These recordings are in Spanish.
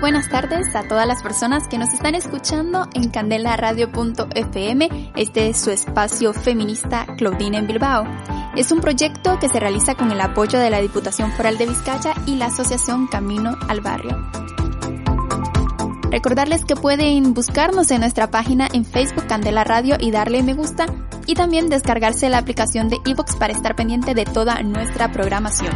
Buenas tardes a todas las personas que nos están escuchando en candelaradio.fm. Este es su espacio feminista Claudine en Bilbao. Es un proyecto que se realiza con el apoyo de la Diputación Foral de Vizcaya y la Asociación Camino al Barrio. Recordarles que pueden buscarnos en nuestra página en Facebook Candela Radio y darle me gusta y también descargarse la aplicación de iVoox para estar pendiente de toda nuestra programación.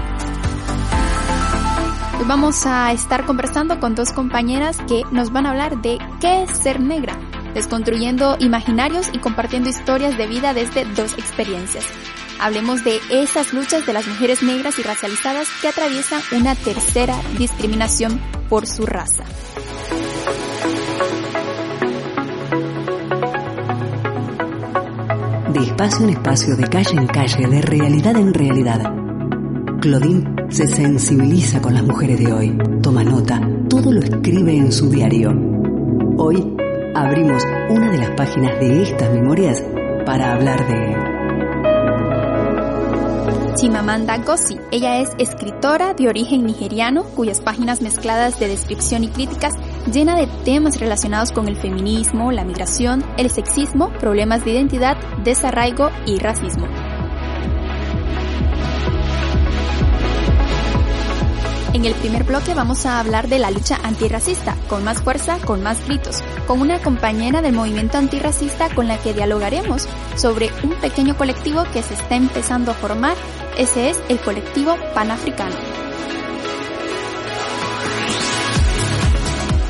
Hoy vamos a estar conversando con dos compañeras que nos van a hablar de qué es ser negra, desconstruyendo imaginarios y compartiendo historias de vida desde dos experiencias. Hablemos de esas luchas de las mujeres negras y racializadas que atraviesan una tercera discriminación por su raza. De espacio en espacio, de calle en calle, de realidad en realidad. Claudine se sensibiliza con las mujeres de hoy, toma nota, todo lo escribe en su diario. Hoy abrimos una de las páginas de estas memorias para hablar de Chimamanda Ngozi. Ella es escritora de origen nigeriano cuyas páginas mezcladas de descripción y críticas llena de temas relacionados con el feminismo, la migración, el sexismo, problemas de identidad, desarraigo y racismo. En el primer bloque vamos a hablar de la lucha antirracista, con más fuerza, con más gritos, con una compañera del movimiento antirracista con la que dialogaremos sobre un pequeño colectivo que se está empezando a formar, ese es el colectivo panafricano.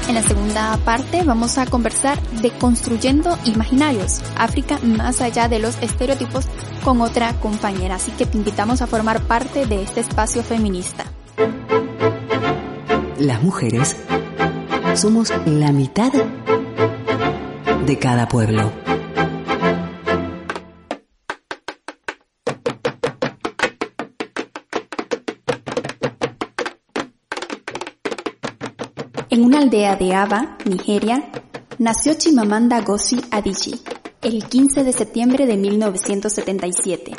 En la segunda parte vamos a conversar de construyendo imaginarios, África más allá de los estereotipos con otra compañera, así que te invitamos a formar parte de este espacio feminista las mujeres somos la mitad de cada pueblo. En una aldea de Aba, Nigeria, nació Chimamanda Ngozi Adichie el 15 de septiembre de 1977.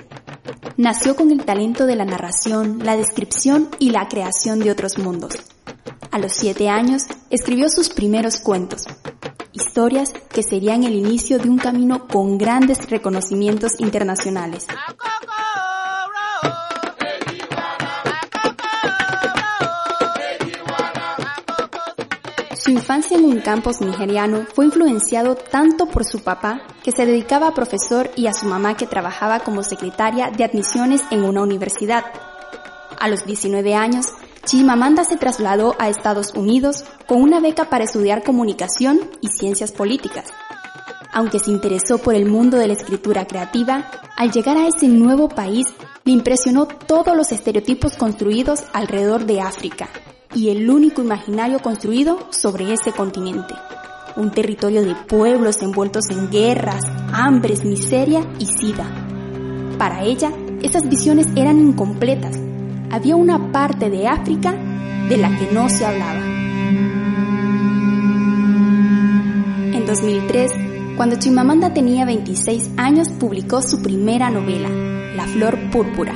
Nació con el talento de la narración, la descripción y la creación de otros mundos a los siete años, escribió sus primeros cuentos, historias que serían el inicio de un camino con grandes reconocimientos internacionales. Su infancia en un campus nigeriano fue influenciado tanto por su papá, que se dedicaba a profesor, y a su mamá, que trabajaba como secretaria de admisiones en una universidad. A los 19 años, Chimamanda se trasladó a Estados Unidos con una beca para estudiar comunicación y ciencias políticas. Aunque se interesó por el mundo de la escritura creativa, al llegar a ese nuevo país le impresionó todos los estereotipos construidos alrededor de África y el único imaginario construido sobre ese continente. Un territorio de pueblos envueltos en guerras, hambres, miseria y sida. Para ella, esas visiones eran incompletas había una parte de África de la que no se hablaba. En 2003, cuando Chimamanda tenía 26 años, publicó su primera novela, La Flor Púrpura,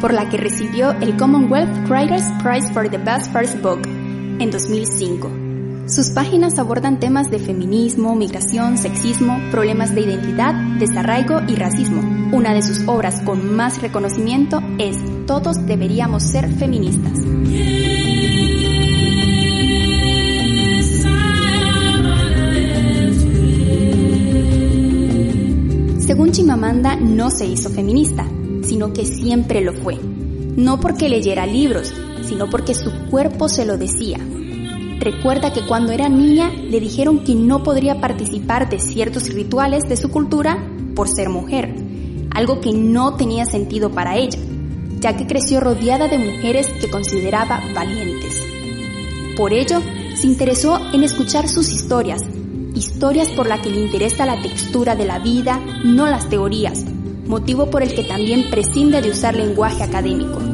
por la que recibió el Commonwealth Writers Prize for the Best First Book en 2005. Sus páginas abordan temas de feminismo, migración, sexismo, problemas de identidad, desarraigo y racismo. Una de sus obras con más reconocimiento es Todos deberíamos ser feministas. Según Chimamanda, no se hizo feminista, sino que siempre lo fue. No porque leyera libros, sino porque su cuerpo se lo decía, Recuerda que cuando era niña le dijeron que no podría participar de ciertos rituales de su cultura por ser mujer, algo que no tenía sentido para ella, ya que creció rodeada de mujeres que consideraba valientes. Por ello, se interesó en escuchar sus historias, historias por las que le interesa la textura de la vida, no las teorías, motivo por el que también prescinde de usar lenguaje académico.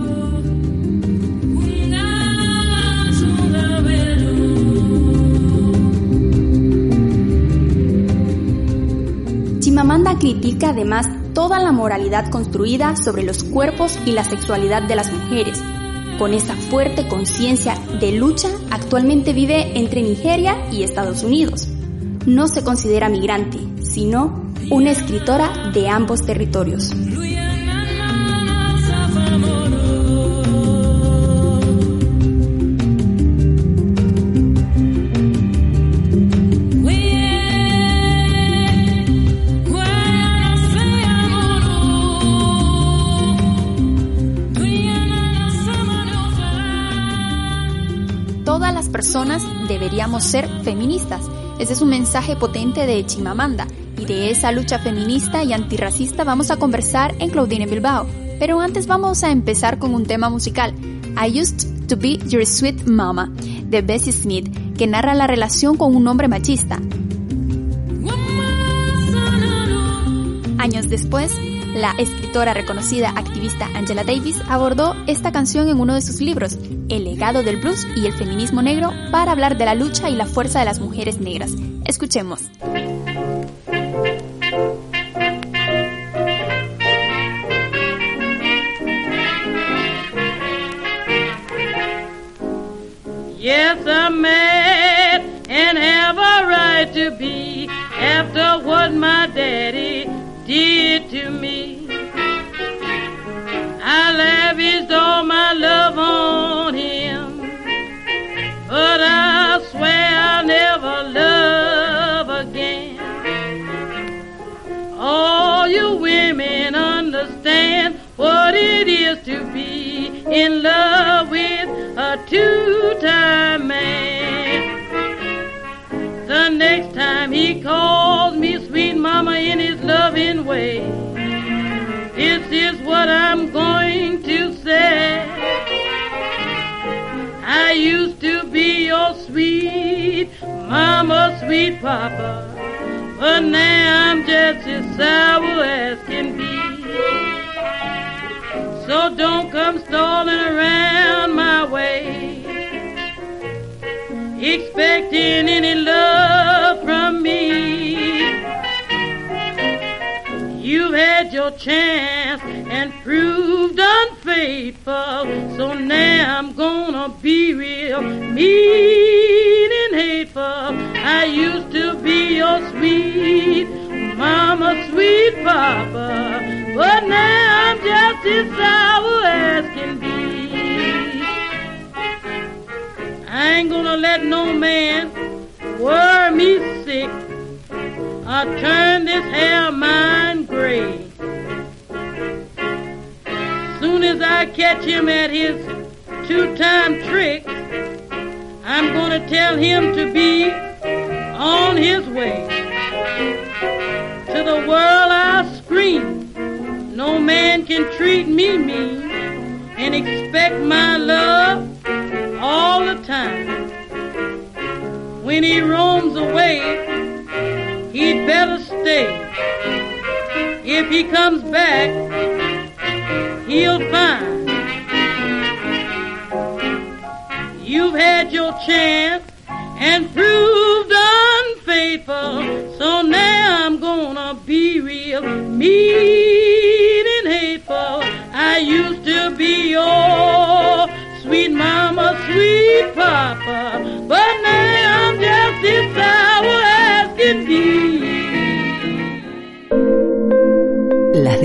Critica además toda la moralidad construida sobre los cuerpos y la sexualidad de las mujeres. Con esa fuerte conciencia de lucha, actualmente vive entre Nigeria y Estados Unidos. No se considera migrante, sino una escritora de ambos territorios. Personas deberíamos ser feministas. Ese es un mensaje potente de Chimamanda y de esa lucha feminista y antirracista vamos a conversar en Claudine Bilbao. Pero antes vamos a empezar con un tema musical. I Used to Be Your Sweet Mama, de Bessie Smith, que narra la relación con un hombre machista. Años después, la escritora reconocida activista Angela Davis abordó esta canción en uno de sus libros, El legado del blues y el feminismo negro, para hablar de la lucha y la fuerza de las mujeres negras. Escuchemos. Yes, I'm mad and have a right to be after what my daddy did to me. I lavished all my love on next time he calls me sweet mama in his loving way, this is what I'm going to say. I used to be your sweet mama, sweet papa, but now I'm just as sour as can be. So don't come stalling around my way, expecting any love from me. You've had your chance and proved unfaithful, so now I'm gonna be real mean and hateful. I used to be your sweet mama, sweet papa, but now I'm just as sour as can be. I ain't gonna let no man worry me sick or turn this hair of mine gray. Soon as I catch him at his two-time trick, I'm gonna tell him to be on his way. To the world I scream, no man can treat me mean and expect my love all the time. When he roams away, he'd better stay. If he comes back, he'll find you've had your chance and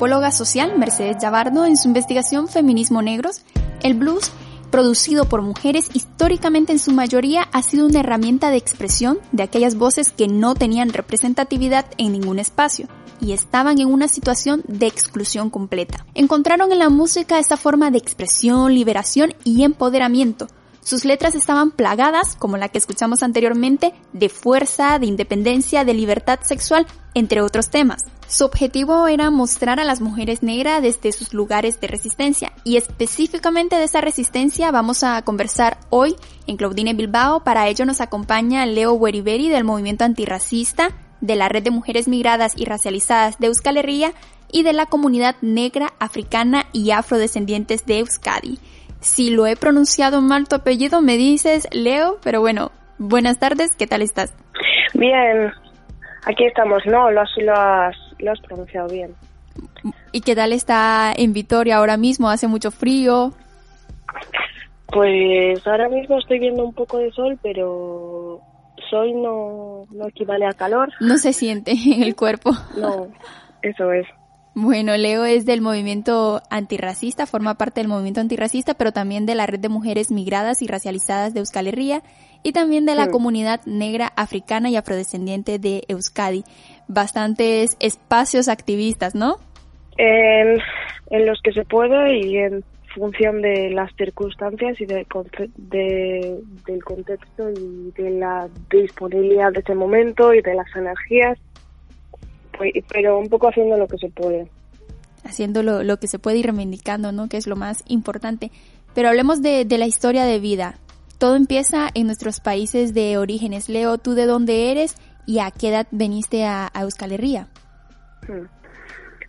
antropóloga social Mercedes Llavardo, en su investigación Feminismo Negros, el blues producido por mujeres históricamente en su mayoría ha sido una herramienta de expresión de aquellas voces que no tenían representatividad en ningún espacio y estaban en una situación de exclusión completa. Encontraron en la música esta forma de expresión, liberación y empoderamiento. Sus letras estaban plagadas, como la que escuchamos anteriormente, de fuerza, de independencia, de libertad sexual, entre otros temas. Su objetivo era mostrar a las mujeres negras desde sus lugares de resistencia y específicamente de esa resistencia vamos a conversar hoy en Claudine Bilbao. Para ello nos acompaña Leo Weriberi del movimiento antirracista, de la Red de Mujeres Migradas y Racializadas de Euskal Herria y de la comunidad negra, africana y afrodescendientes de Euskadi. Si lo he pronunciado mal tu apellido, me dices Leo, pero bueno, buenas tardes, ¿qué tal estás? Bien, aquí estamos, ¿no? Lo has, lo has lo has pronunciado bien. ¿Y qué tal está en Vitoria ahora mismo? ¿Hace mucho frío? Pues ahora mismo estoy viendo un poco de sol, pero sol no, no equivale a calor. No se siente en el cuerpo. No, eso es. Bueno, Leo es del movimiento antirracista, forma parte del movimiento antirracista, pero también de la red de mujeres migradas y racializadas de Euskal Herria y también de la comunidad negra africana y afrodescendiente de Euskadi bastantes espacios activistas, ¿no? En, los que se puede y en función de las circunstancias y de, del contexto y de la disponibilidad de ese momento y de las energías, pues, pero un poco haciendo lo que se puede. Haciendo lo, que se puede y reivindicando, ¿no? Que es lo más importante. Pero hablemos de, de la historia de vida. Todo empieza en nuestros países de orígenes. Leo, ¿tú de dónde eres ¿Y a qué edad viniste a, Euskal Herria? Hmm.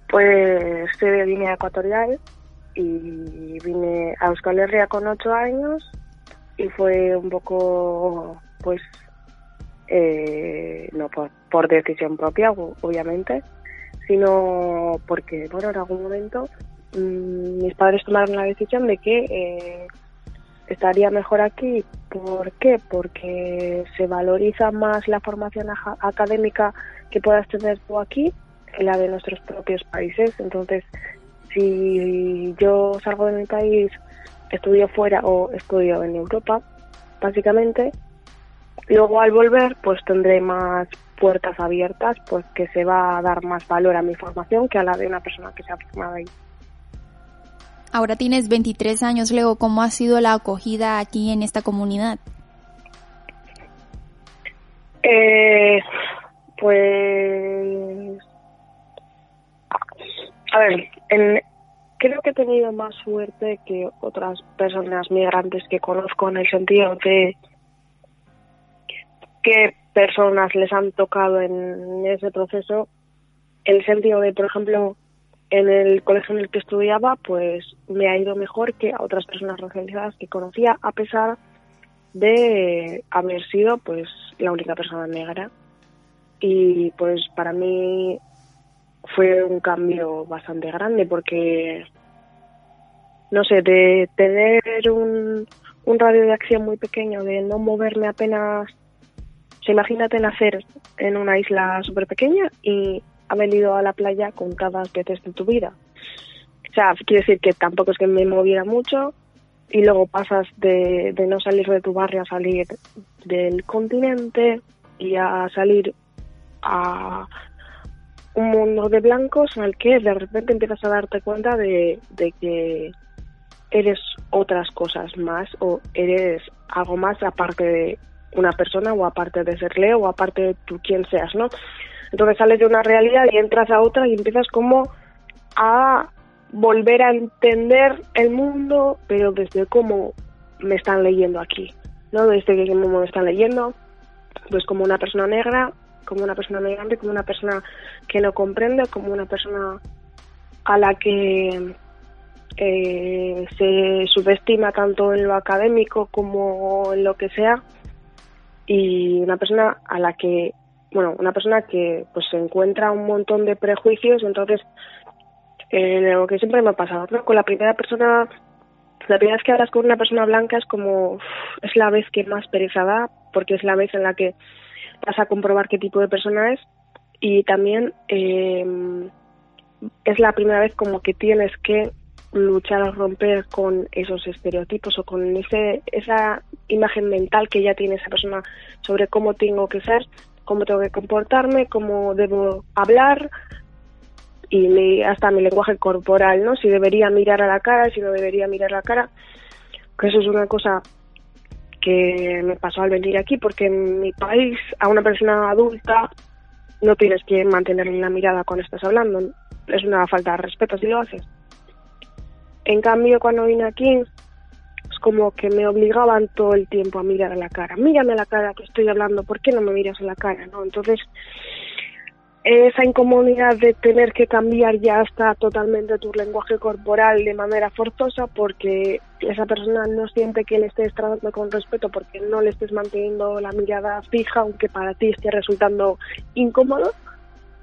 Pues soy de Guinea Ecuatorial y vine a Euskal Herria con ocho años y fue un poco, pues, eh, no por, decisión propia, obviamente, sino porque, bueno, en algún momento mm, mis padres tomaron la decisión de que eh, estaría mejor aquí. ¿Por qué? Porque se valoriza más la formación académica que puedas tener tú aquí que la de nuestros propios países. Entonces, si yo salgo de mi país, estudio fuera o estudio en Europa, básicamente, luego al volver, pues tendré más puertas abiertas, pues que se va a dar más valor a mi formación que a la de una persona que se ha formado ahí. Ahora tienes 23 años, Leo. ¿Cómo ha sido la acogida aquí en esta comunidad? Eh, pues. A ver, creo que he tenido más suerte que otras personas migrantes que conozco en el sentido de qué personas les han tocado en ese proceso. En el sentido de, por ejemplo, en el colegio en el que estudiaba, pues me ha ido mejor que a otras personas racializadas que conocía, a pesar de haber sido pues la única persona negra. Y pues para mí fue un cambio bastante grande porque, no sé, de tener un, radio de acción muy pequeño, de no moverme apenas, se imagínate nacer en una isla súper pequeña y haber ido a la playa contadas veces de tu vida. O sea, quiere decir que tampoco es que me moviera mucho y luego pasas de, no salir de tu barrio a salir del continente y a salir a un mundo de blancos el que de repente empiezas a darte cuenta de, de que eres otras cosas más o eres algo más aparte de una persona o aparte de ser Leo o aparte de tú quien seas, ¿no? Entonces sales de una realidad y entras a otra y empiezas como a volver a entender el mundo, pero desde cómo me están leyendo aquí, ¿no? Desde cómo me están leyendo, pues como una persona negra, como una persona migrante, como una persona que no comprende, como una persona a la que eh, se subestima tanto en lo académico como en lo que sea y una persona a la que bueno, una persona que pues se encuentra un montón de prejuicios, entonces eh, lo que siempre me ha pasado, ¿no? Con la primera persona, la primera vez que hablas con una persona blanca es como, es la vez que más pereza da, porque es la vez en la que vas a comprobar qué tipo de persona es y también eh, es la primera vez como que tienes que luchar a romper con esos estereotipos o con ese, esa imagen mental que ya tiene esa persona sobre cómo tengo que ser, cómo tengo que comportarme, cómo debo hablar y hasta mi lenguaje corporal, ¿no? Si debería mirar a la cara, si no debería mirar a la cara. Que eso es una cosa que me pasó al venir aquí, porque en mi país a una persona adulta no tienes que mantener la mirada cuando estás hablando. Es una falta de respeto si lo haces. En cambio, cuando vine aquí, como que me obligaban todo el tiempo a mirar a la cara. Mírame a la cara que estoy hablando, ¿por qué no me miras a la cara? ¿no? Entonces, esa incomodidad de tener que cambiar ya hasta totalmente tu lenguaje corporal de manera forzosa porque esa persona no siente que le estés tratando con respeto porque no le estés manteniendo la mirada fija aunque para ti esté resultando incómodo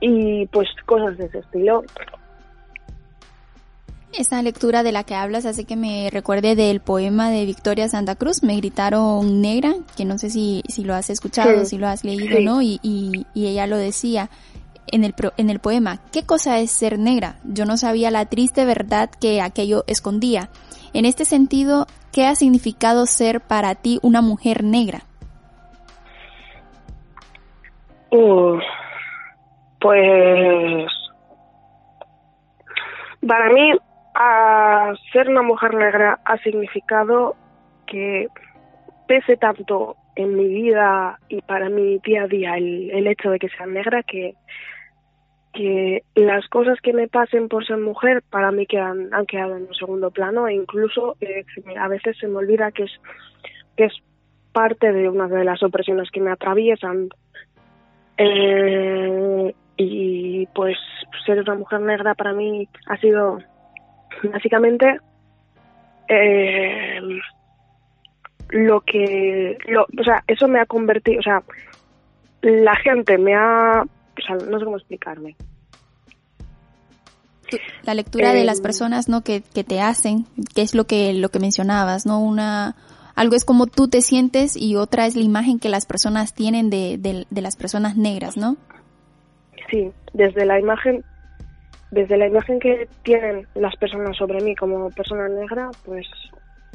y pues cosas de ese estilo. Esta lectura de la que hablas hace que me recuerde del poema de Victoria Santa Cruz, Me gritaron negra, que no sé si, si lo has escuchado, si lo has leído, ¿no? Y, y, y, ella lo decía en el, en el poema, ¿qué cosa es ser negra? Yo no sabía la triste verdad que aquello escondía. En este sentido, ¿qué ha significado ser para ti una mujer negra? pues para mí a ser una mujer negra ha significado que pese tanto en mi vida y para mi día a día el, el hecho de que sea negra que, que las cosas que me pasen por ser mujer para mí quedan, han quedado en un segundo plano e incluso eh, a veces se me olvida que es, que es parte de una de las opresiones que me atraviesan. Eh, y pues ser una mujer negra para mí ha sido básicamente eh, lo que lo, o sea eso me ha convertido o sea la gente me ha o sea no sé cómo explicarme. La lectura de las em, personas no que, que te hacen que es lo que lo que mencionabas no una algo es como tú te sientes y otra es la imagen que las personas tienen de, de, de las personas negras no sí desde la imagen desde la imagen que tienen las personas sobre mí como persona negra, pues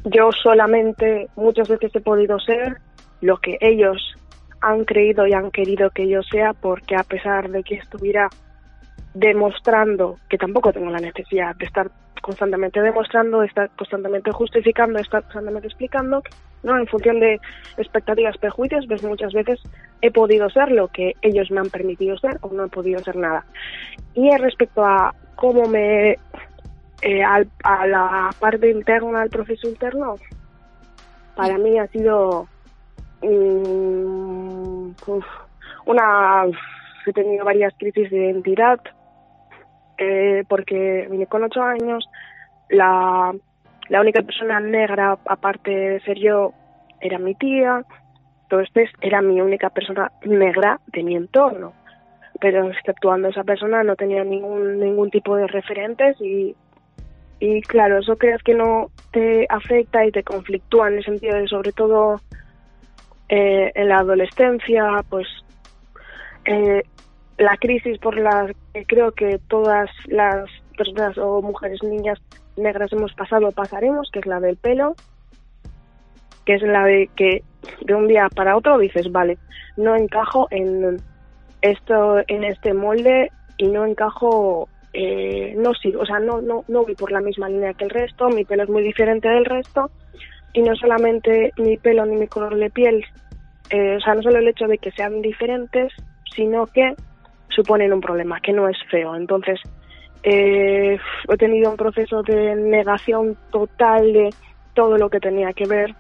yo solamente muchas veces he podido ser lo que ellos han creído y han querido que yo sea, porque a pesar de que estuviera demostrando, que tampoco tengo la necesidad de estar constantemente demostrando, de estar constantemente justificando, estar constantemente explicando, ¿no? En función de expectativas, prejuicios, pues muchas veces he podido ser lo que ellos me han permitido ser o no he podido ser nada. Y respecto a cómo me... Eh, a la parte interna, al proceso interno, para mí ha sido mm, una... He tenido varias crisis de identidad, eh, porque vine con ocho años, la, la única persona negra, aparte de ser yo, era mi tía, entonces era mi única persona negra de mi entorno. Pero exceptuando esa persona no tenía ningún, ningún tipo de referentes y, y claro, eso crees que no te afecta y te conflictúa en el sentido de sobre todo eh, en la adolescencia, pues eh, la crisis por la que creo que todas las personas o mujeres, niñas negras hemos pasado o pasaremos, que es la del pelo, que es la de que de un día para otro dices, vale, no encajo en esto, en este molde y no encajo, eh, no sigo, o sea, no, no, no voy por la misma línea que el resto, mi pelo es muy diferente del resto y no solamente mi pelo ni mi color de piel, eh, o sea, no solo el hecho de que sean diferentes, sino que suponen un problema, que no es feo. Entonces, eh, he tenido un proceso de negación total de todo lo que tenía que ver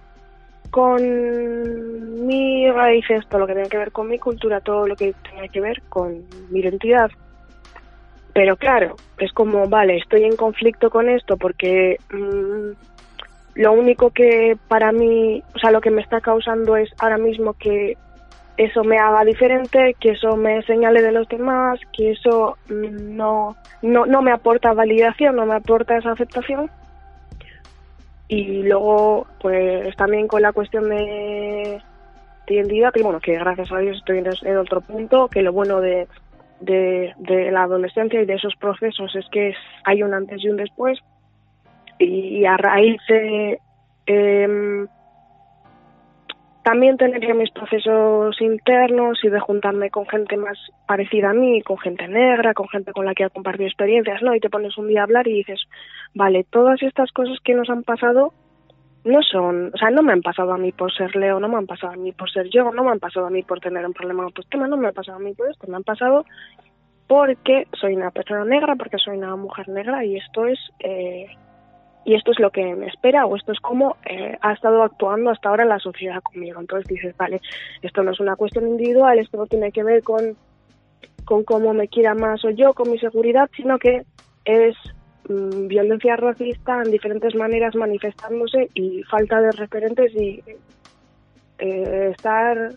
con mi raíces, todo lo que tenía que ver con mi cultura, todo lo que tenía que ver con mi identidad. Pero claro, es como, vale, estoy en conflicto con esto porque mm, lo único que para mí, o sea, lo que me está causando es ahora mismo que eso me haga diferente, que eso me señale de los demás, que eso no, no, no me aporta validación, no me aporta esa aceptación. Y luego, pues también con la cuestión de, identidad, que bueno, que gracias a Dios estoy en, otro punto, que lo bueno de, de, de, la adolescencia y de esos procesos es que hay un antes y un después y a raíz de eh, también tener mis procesos internos y de juntarme con gente más parecida a mí, con gente negra, con gente con la que he compartido experiencias, ¿no? Y te pones un día a hablar y dices, vale, todas estas cosas que nos han pasado no son, o sea, no me han pasado a mí por ser Leo, no me han pasado a mí por ser yo, no me han pasado a mí por tener un problema de autoestima, no me han pasado a mí por esto, me han pasado porque soy una persona negra, porque soy una mujer negra y esto es eh, y esto es lo que me espera o esto es como eh, ha estado actuando hasta ahora la sociedad conmigo. Entonces dices, vale, esto no es una cuestión individual, esto no tiene que ver con, con cómo me quiera más o yo, con mi seguridad, sino que es mm, violencia racista en diferentes maneras manifestándose y falta de referentes y eh, estar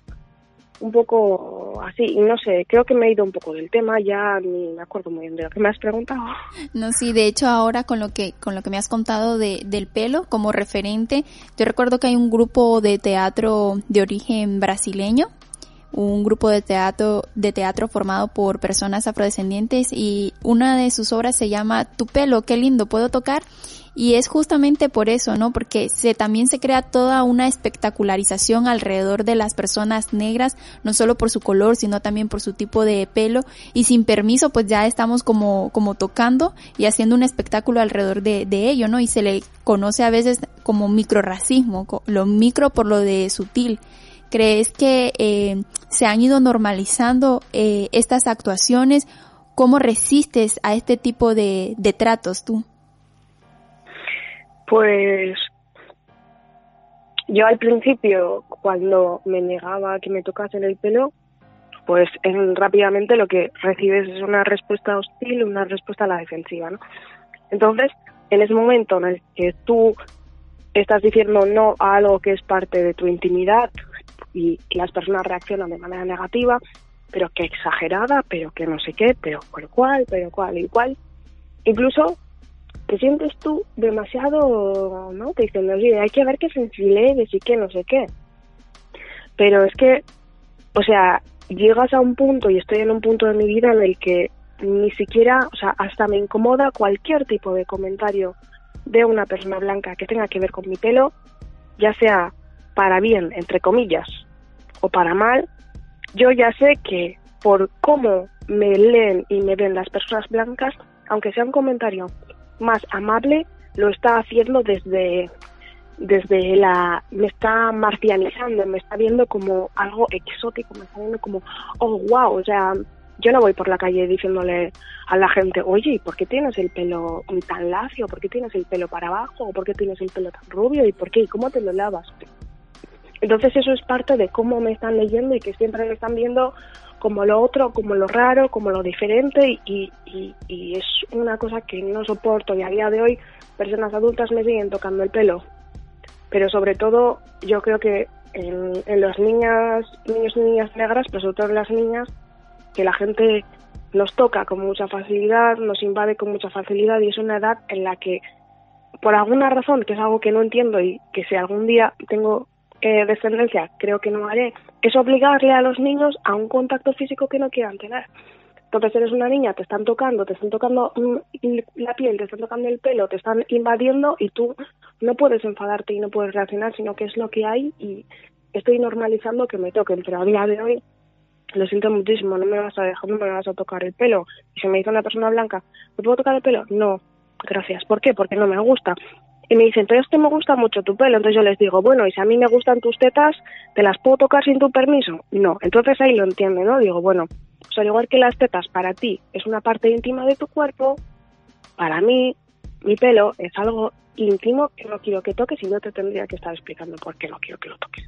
un poco así, no sé, creo que me he ido un poco del tema, ya ni me acuerdo muy bien de lo que me has preguntado. No, sí, de hecho ahora con lo que, con lo que me has contado de, del pelo como referente, yo recuerdo que hay un grupo de teatro de origen brasileño, un grupo de teatro, de teatro formado por personas afrodescendientes y una de sus obras se llama Tu pelo, qué lindo, puedo tocar y es justamente por eso, ¿no? Porque se, también se crea toda una espectacularización alrededor de las personas negras, no solo por su color, sino también por su tipo de pelo. Y sin permiso, pues ya estamos como, como tocando y haciendo un espectáculo alrededor de, de ello, ¿no? Y se le conoce a veces como microracismo, lo micro por lo de sutil. ¿Crees que eh, se han ido normalizando eh, estas actuaciones? ¿Cómo resistes a este tipo de, de tratos tú? Pues yo al principio, cuando me negaba que me tocasen el pelo, pues rápidamente lo que recibes es una respuesta hostil, una respuesta a la defensiva, ¿no? Entonces, en ese momento en el que tú estás diciendo no a algo que es parte de tu intimidad y las personas reaccionan de manera negativa, pero que exagerada, pero que no sé qué, pero por cual, pero cual y cual, incluso te sientes tú demasiado, ¿no? Te dicen, oye, hay que ver que sensible y que no sé qué. Pero es que, o sea, llegas a un punto y estoy en un punto de mi vida en el que ni siquiera, o sea, hasta me incomoda cualquier tipo de comentario de una persona blanca que tenga que ver con mi pelo, ya sea para bien, entre comillas, o para mal, yo ya sé que por cómo me leen y me ven las personas blancas, aunque sea un comentario más amable lo está haciendo desde desde la me está marcianizando, me está viendo como algo exótico, me está viendo como oh wow, o sea, yo no voy por la calle diciéndole a la gente, oye, ¿y por qué tienes el pelo tan lacio? ¿Por qué tienes el pelo para abajo? ¿O por qué tienes el pelo tan rubio? ¿Y por qué? ¿Y cómo te lo lavas? Entonces eso es parte de cómo me están leyendo y que siempre me están viendo como lo otro, como lo raro, como lo diferente y, es una cosa que no soporto y a día de hoy personas adultas me siguen tocando el pelo. Pero sobre todo yo creo que en, en las niñas, niños y niñas negras, pero sobre todo en las niñas, que la gente nos toca con mucha facilidad, nos invade con mucha facilidad y es una edad en la que por alguna razón, que es algo que no entiendo y que si algún día tengo eh, descendencia, creo que no haré, es obligarle a los niños a un contacto físico que no quieran tener. Entonces eres una niña, te están tocando, te están tocando la piel, te están tocando el pelo, te están invadiendo y tú no puedes enfadarte y no puedes reaccionar, sino que es lo que hay y estoy normalizando que me toquen, pero a día de hoy lo siento muchísimo, no me vas a dejar, no me vas a tocar el pelo. Y si me dice una persona blanca, ¿me puedo tocar el pelo? No, gracias. ¿Por qué? Porque no me gusta. Y me dicen, entonces que me gusta mucho tu pelo. Entonces yo les digo, bueno, y si a mí me gustan tus tetas, ¿te las puedo tocar sin tu permiso? No. Entonces ahí lo entiende, ¿no? Digo, bueno, pues al igual que las tetas para ti es una parte íntima de tu cuerpo, para mí, mi pelo es algo íntimo que no quiero que toques y no te tendría que estar explicando por qué no quiero que lo toques.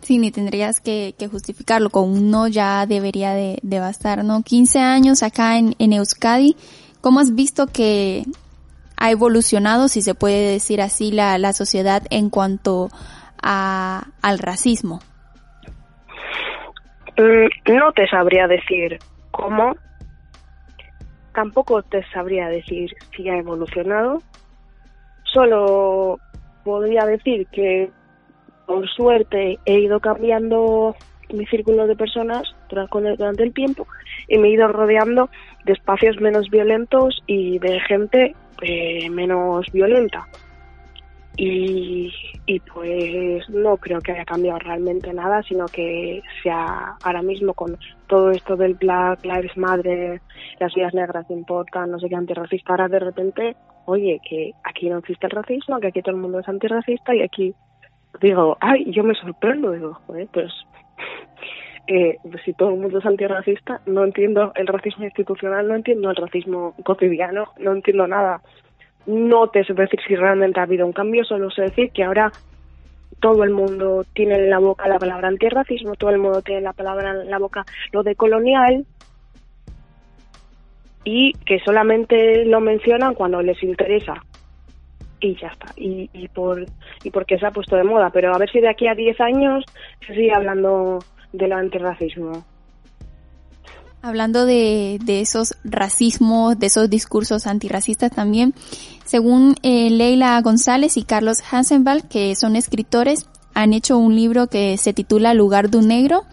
Sí, ni tendrías que, justificarlo. Con uno ya debería de, bastar, ¿no? 15 años acá en, en Euskadi. ¿Cómo has visto que ha evolucionado, si se puede decir así, la, la sociedad en cuanto a, al racismo? Mm, no te sabría decir cómo, tampoco te sabría decir si ha evolucionado, solo podría decir que por suerte he ido cambiando mi círculo de personas durante el tiempo y me he ido rodeando de espacios menos violentos y de gente eh, menos violenta. Y, y pues no creo que haya cambiado realmente nada, sino que sea ahora mismo con todo esto del Black Lives Matter, las vidas negras importan, no sé qué, antirracista, ahora de repente, oye, que aquí no existe el racismo, que aquí todo el mundo es antirracista y aquí digo, ay, yo me sorprendo, digo, joder, pues eh, si todo el mundo es antirracista, no entiendo el racismo institucional, no entiendo el racismo cotidiano, no entiendo nada. No te sé decir si realmente ha habido un cambio, solo sé decir que ahora todo el mundo tiene en la boca la palabra antirracismo, todo el mundo tiene la palabra en la boca lo de colonial y que solamente lo mencionan cuando les interesa. Y ya está. Y, y por y porque se ha puesto de moda. Pero a ver si de aquí a 10 años se sigue hablando del antirracismo. Hablando de, esos racismos, de esos discursos antirracistas también, según eh, Leila González y Carlos Hansenbald, que son escritores, han hecho un libro que se titula Lugar de un Negro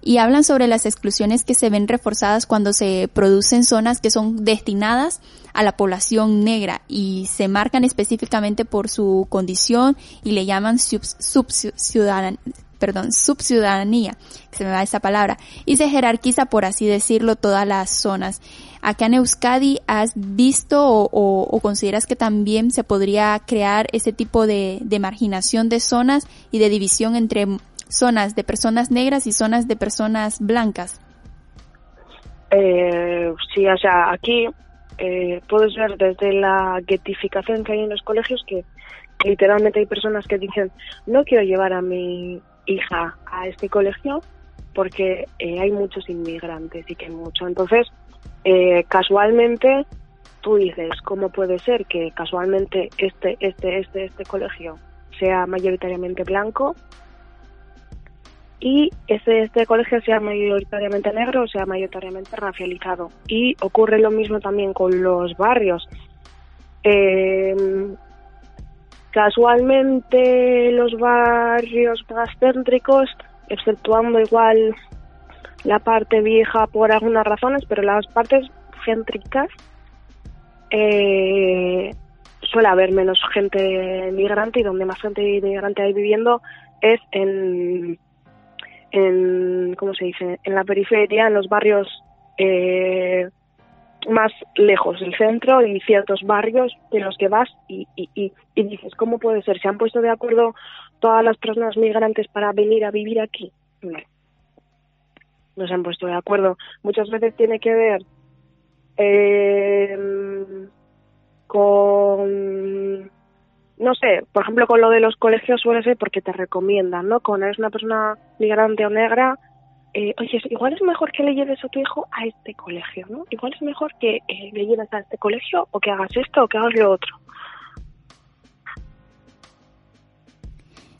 y hablan sobre las exclusiones que se ven reforzadas cuando se producen zonas que son destinadas a la población negra y se marcan específicamente por su condición y le llaman subciudadanía perdón, subciudadanía, se me va esa palabra, y se jerarquiza, por así decirlo, todas las zonas. Acá en Euskadi, ¿has visto o, consideras que también se podría crear ese tipo de, marginación de zonas y de división entre zonas de personas negras y zonas de personas blancas? Eh, sí, o sea, aquí eh, puedes ver desde la getificación que hay en los colegios que literalmente hay personas que dicen no quiero llevar a mi hija a este colegio porque eh, hay muchos inmigrantes y que mucho. Entonces, eh, casualmente, tú dices, ¿cómo puede ser que casualmente este, este, este, este colegio sea mayoritariamente blanco y este, este colegio sea mayoritariamente negro o sea mayoritariamente racializado? Y ocurre lo mismo también con los barrios. Eh, Casualmente los barrios más céntricos, exceptuando igual la parte vieja por algunas razones, pero las partes céntricas eh, suele haber menos gente migrante y donde más gente migrante hay viviendo es en, en ¿cómo se dice? En la periferia, en los barrios eh, más lejos del centro y ciertos barrios en los que vas y, y, y, dices, ¿cómo puede ser? ¿Se han puesto de acuerdo todas las personas migrantes para venir a vivir aquí? No. No se han puesto de acuerdo. Muchas veces tiene que ver eh, con, no sé, por ejemplo, con lo de los colegios suele ser porque te recomiendan, ¿no? Cuando eres una persona migrante o negra, eh, oye, igual es mejor que le lleves a tu hijo a este colegio, ¿no? Igual es mejor que eh, le lleves a este colegio o que hagas esto o que hagas lo otro.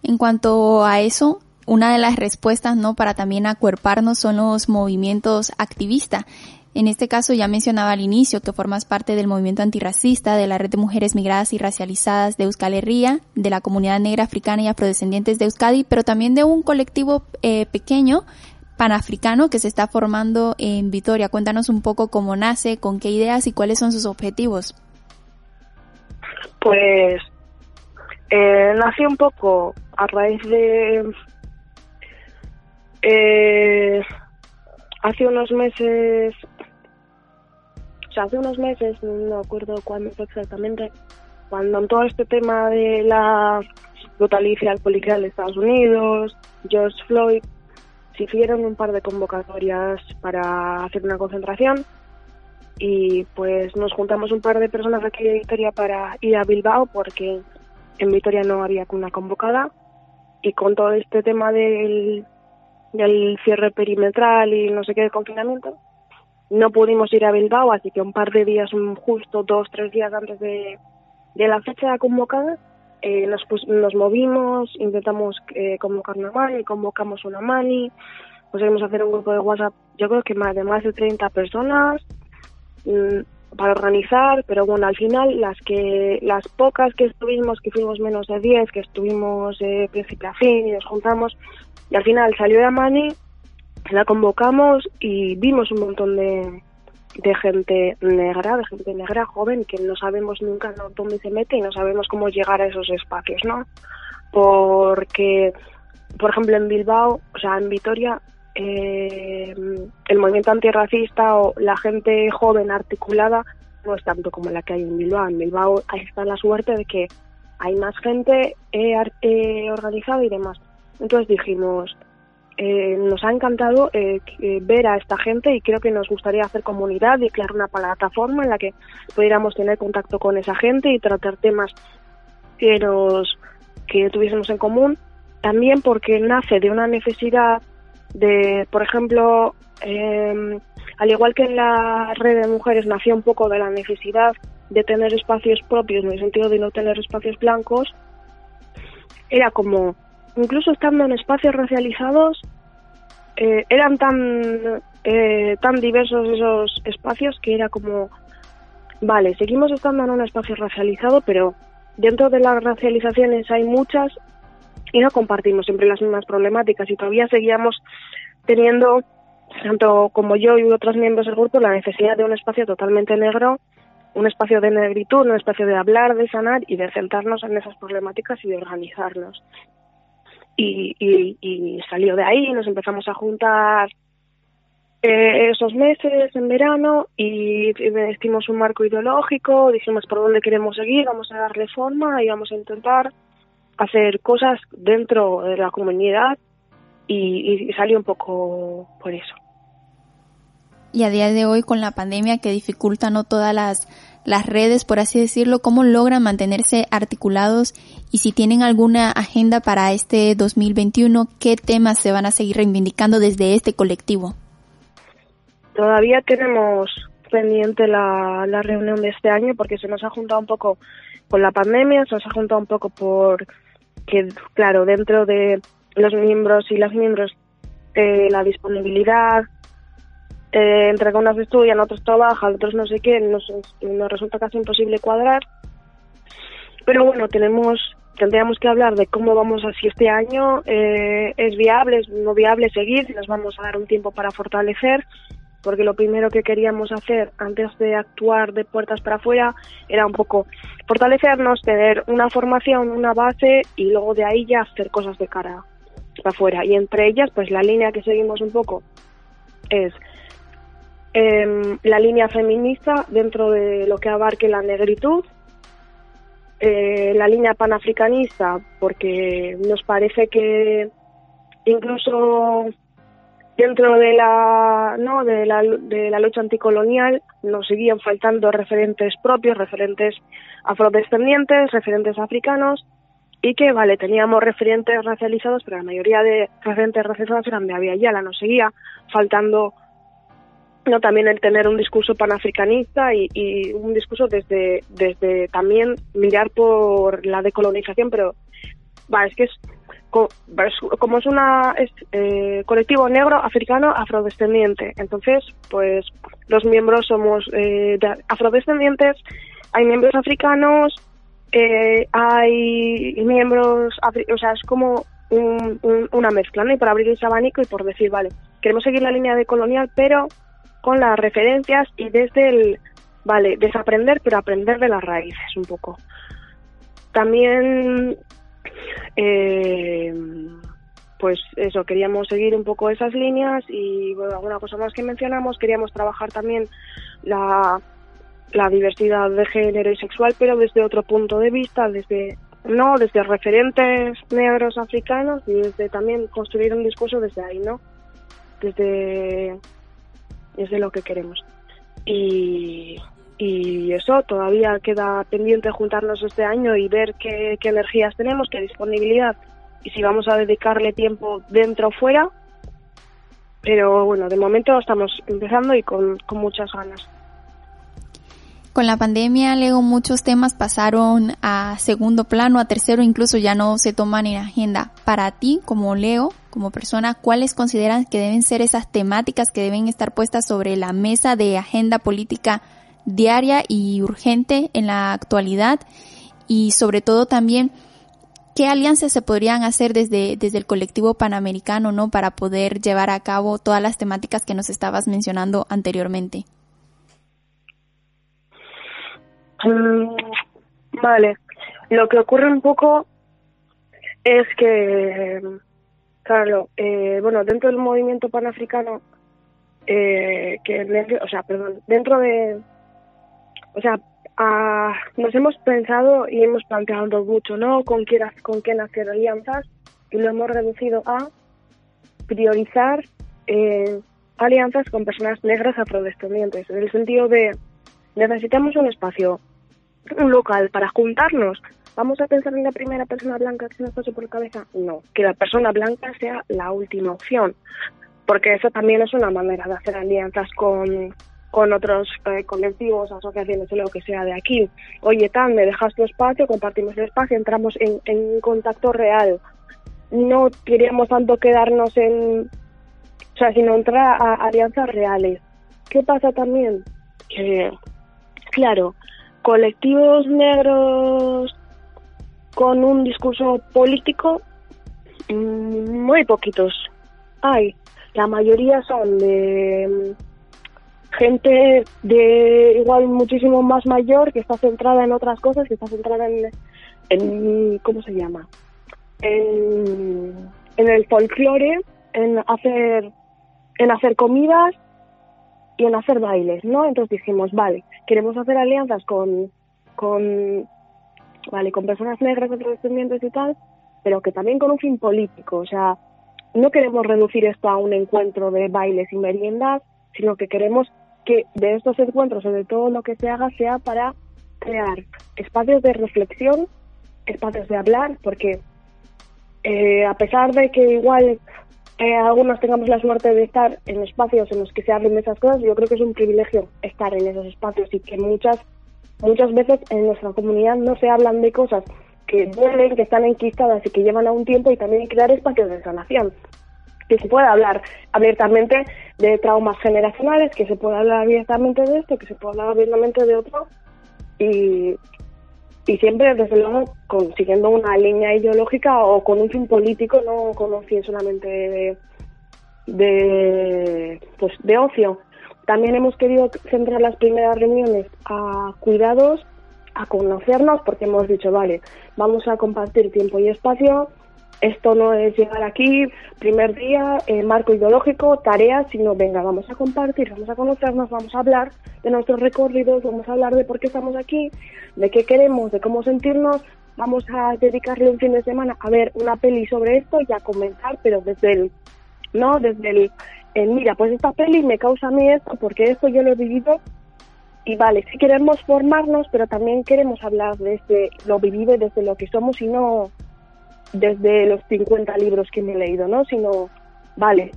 En cuanto a eso, una de las respuestas, ¿no? Para también acuerparnos son los movimientos activistas. En este caso ya mencionaba al inicio que formas parte del movimiento antirracista, de la red de mujeres migradas y racializadas de Euskal Herria, de la comunidad negra africana y afrodescendientes de Euskadi, pero también de un colectivo eh, pequeño panafricano que se está formando en Vitoria. Cuéntanos un poco cómo nace, con qué ideas y cuáles son sus objetivos. Pues eh, nació un poco a raíz de... Eh, hace unos meses, o sea, hace unos meses, no acuerdo cuándo fue exactamente, cuando en todo este tema de la brutalicia policial de Estados Unidos, George Floyd, se hicieron un par de convocatorias para hacer una concentración y pues nos juntamos un par de personas aquí de Vitoria para ir a Bilbao porque en Vitoria no había una convocada y con todo este tema del, del cierre perimetral y no sé qué de confinamiento no pudimos ir a Bilbao así que un par de días justo dos tres días antes de, de la fecha convocada eh, nos, nos movimos, intentamos eh, convocar una mani, convocamos una mani, conseguimos hacer un grupo de WhatsApp, yo creo que más de más de 30 personas mm, para organizar, pero bueno, al final las que las pocas que estuvimos, que fuimos menos de 10, que estuvimos de principio a fin y nos juntamos, y al final salió la mani la convocamos y vimos un montón de, de gente negra, de gente negra joven que no sabemos nunca dónde se mete y no sabemos cómo llegar a esos espacios, ¿no? Porque, por ejemplo, en Bilbao, o sea, en Vitoria, eh, el movimiento antirracista o la gente joven articulada no es tanto como la que hay en Bilbao. En Bilbao ahí está la suerte de que hay más gente eh, eh, organizada y demás. Entonces dijimos, eh, nos ha encantado eh, ver a esta gente y creo que nos gustaría hacer comunidad y crear una plataforma en la que pudiéramos tener contacto con esa gente y tratar temas que nos que tuviésemos en común. También porque nace de una necesidad de por ejemplo eh, al igual que en la red de mujeres nació un poco de la necesidad de tener espacios propios en el sentido de no tener espacios blancos era como incluso estando en espacios racializados, eh, eran tan, eh, tan diversos esos espacios que era como, vale, seguimos estando en un espacio racializado, pero dentro de las racializaciones hay muchas y no compartimos siempre las mismas problemáticas. Y todavía seguíamos teniendo, tanto como yo y otros miembros del grupo, la necesidad de un espacio totalmente negro, un espacio de negritud, un espacio de hablar, de sanar y de centrarnos en esas problemáticas y de organizarnos y, salió de ahí, nos empezamos a juntar eh, esos meses en verano y, vestimos un marco ideológico, dijimos por dónde queremos seguir, vamos a darle forma y vamos a intentar hacer cosas dentro de la comunidad y, y salió un poco por eso. Y a día de hoy con la pandemia que dificulta no todas las las redes, por así decirlo, cómo logran mantenerse articulados y si tienen alguna agenda para este 2021, qué temas se van a seguir reivindicando desde este colectivo. Todavía tenemos pendiente la, la reunión de este año porque se nos ha juntado un poco con la pandemia, se nos ha juntado un poco por que, claro, dentro de los miembros y las miembros, eh, la disponibilidad, eh, entre que unos estudian, otros trabajan, otros no sé qué, nos, nos resulta casi imposible cuadrar. Pero bueno, tenemos tendríamos que hablar de cómo vamos a, si este año eh, es viable, es no viable seguir, nos vamos a dar un tiempo para fortalecer, porque lo primero que queríamos hacer antes de actuar de puertas para afuera era un poco fortalecernos, tener una formación, una base y luego de ahí ya hacer cosas de cara para afuera. Y entre ellas, pues la línea que seguimos un poco es eh, la línea feminista dentro de lo que abarque la negritud, eh, la línea panafricanista, porque nos parece que incluso dentro de la no de la, de la lucha anticolonial nos seguían faltando referentes propios, referentes afrodescendientes, referentes africanos y que vale teníamos referentes racializados, pero la mayoría de referentes racializados eran de Avia Yala, nos seguía faltando no también el tener un discurso panafricanista y, un discurso desde desde también mirar por la decolonización pero va es que es como es una eh, colectivo negro africano afrodescendiente entonces pues los miembros somos eh, afrodescendientes hay miembros africanos eh, hay miembros o sea es como una mezcla ¿no? y por abrir ese abanico y por decir vale queremos seguir la línea de colonial pero con las referencias y desde el, vale, desaprender, pero aprender de las raíces un poco. También, eh, pues eso, queríamos seguir un poco esas líneas y bueno, alguna cosa más que mencionamos, queríamos trabajar también la, la diversidad de género y sexual, pero desde otro punto de vista, desde no desde referentes negros africanos y desde también construir un discurso desde ahí, ¿no? Desde es de lo que queremos. Y, y eso todavía queda pendiente juntarnos este año y ver qué, qué energías tenemos, qué disponibilidad y si vamos a dedicarle tiempo dentro o fuera. Pero bueno, de momento estamos empezando y con, con muchas ganas. Con la pandemia, Leo, muchos temas pasaron a segundo plano, a tercero, incluso ya no se toman en agenda. Para ti, como Leo, como persona, ¿cuáles consideran que deben ser esas temáticas que deben estar puestas sobre la mesa de agenda política diaria y urgente en la actualidad? Y sobre todo también, ¿qué alianzas se podrían hacer desde, desde el colectivo panamericano, ¿no? Para poder llevar a cabo todas las temáticas que nos estabas mencionando anteriormente. Mm, vale. Lo que ocurre un poco es que, claro, eh, bueno, dentro del movimiento panafricano, eh, que, o sea, perdón, dentro de, o sea, nos hemos pensado y hemos planteado mucho, ¿no? Con quién, con quién hacer alianzas y lo hemos reducido a priorizar eh, alianzas con personas negras afrodescendientes, en el sentido de necesitamos un espacio, un local para juntarnos. ¿Vamos a pensar en la primera persona blanca que se nos pase por la cabeza? No, que la persona blanca sea la última opción, porque eso también es una manera de hacer alianzas con, con otros eh, colectivos, asociaciones o lo que sea de aquí. Oye, tal, me dejas tu espacio, compartimos el espacio, entramos en, en contacto real. No queríamos tanto quedarnos en, o sea, sino entrar a alianzas reales. ¿Qué pasa también? Que, claro, colectivos negros con un discurso político, mm, muy poquitos hay. La mayoría son de gente de igual muchísimo más mayor que está centrada en otras cosas, que está centrada en, en ¿cómo se llama? En, en el folclore, en hacer en hacer comidas y en hacer bailes, ¿no? Entonces dijimos, vale, queremos hacer alianzas con con vale, con personas negras, descendientes y tal, pero que también con un fin político, o sea, no queremos reducir esto a un encuentro de bailes y meriendas, sino que queremos que de estos encuentros o de todo lo que se haga sea para crear espacios de reflexión, espacios de hablar, porque eh, a pesar de que igual eh, algunos tengamos la suerte de estar en espacios en los que se hablen de esas cosas, yo creo que es un privilegio estar en esos espacios y que muchas muchas veces en nuestra comunidad no se hablan de cosas que duelen, que están enquistadas y que llevan a un tiempo y también crear espacios de sanación. Que se pueda hablar abiertamente de traumas generacionales, que se pueda hablar abiertamente de esto, que se pueda hablar abiertamente de otro y, y siempre, desde luego, consiguiendo una línea ideológica o con un fin político, no con un fin solamente de, de, pues, de ocio. También hemos querido centrar las primeras reuniones a cuidados, a conocernos, porque hemos dicho, vale, vamos a compartir tiempo y espacio, esto no es llegar aquí, primer día, eh, marco ideológico, tareas, sino venga, vamos a compartir, vamos a conocernos, vamos a hablar de nuestros recorridos, vamos a hablar de por qué estamos aquí, de qué queremos, de cómo sentirnos, vamos a dedicarle un fin de semana a ver una peli sobre esto y a comentar, pero desde el, ¿no? Desde el, el mira, pues esta peli me causa a mí esto, porque esto yo lo he vivido y vale, sí queremos formarnos, pero también queremos hablar desde lo vivido desde lo que somos y no desde los 50 libros que me he leído, ¿no? Sino, vale,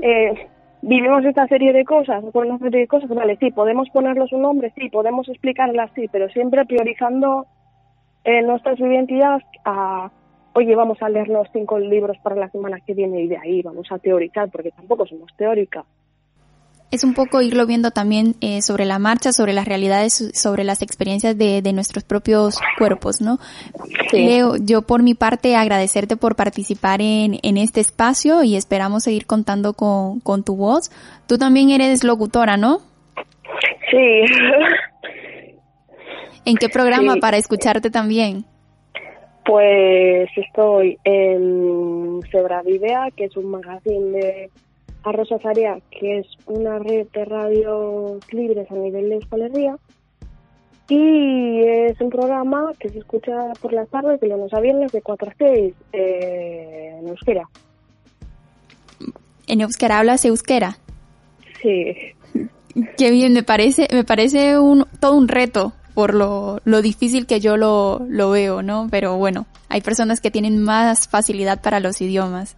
eh, vivimos esta serie de cosas, por una serie de cosas, vale, sí, podemos ponerlos un nombre, sí, podemos explicarlas, sí, pero siempre priorizando eh, nuestras vivencias a, oye, vamos a leer los cinco libros para la semana que viene y de ahí vamos a teorizar, porque tampoco somos teóricas es un poco irlo viendo también eh, sobre la marcha, sobre las realidades, sobre las experiencias de, de nuestros propios cuerpos, ¿no? Leo, yo por mi parte agradecerte por participar en, en este espacio y esperamos seguir contando con, con tu voz. Tú también eres locutora, ¿no? Sí. ¿En qué programa para escucharte también? Pues estoy en Sebra Videa, que es un magazine de a Rosa Zaria, que es una red de radios libres a nivel de Euskal Y es un programa que se escucha por las tardes de lunes a viernes de 4 a 6 eh, en euskera. ¿En euskera hablas euskera? Sí. Qué bien, me parece, me parece un, todo un reto por lo, lo difícil que yo lo, lo veo, ¿no? Pero bueno, hay personas que tienen más facilidad para los idiomas.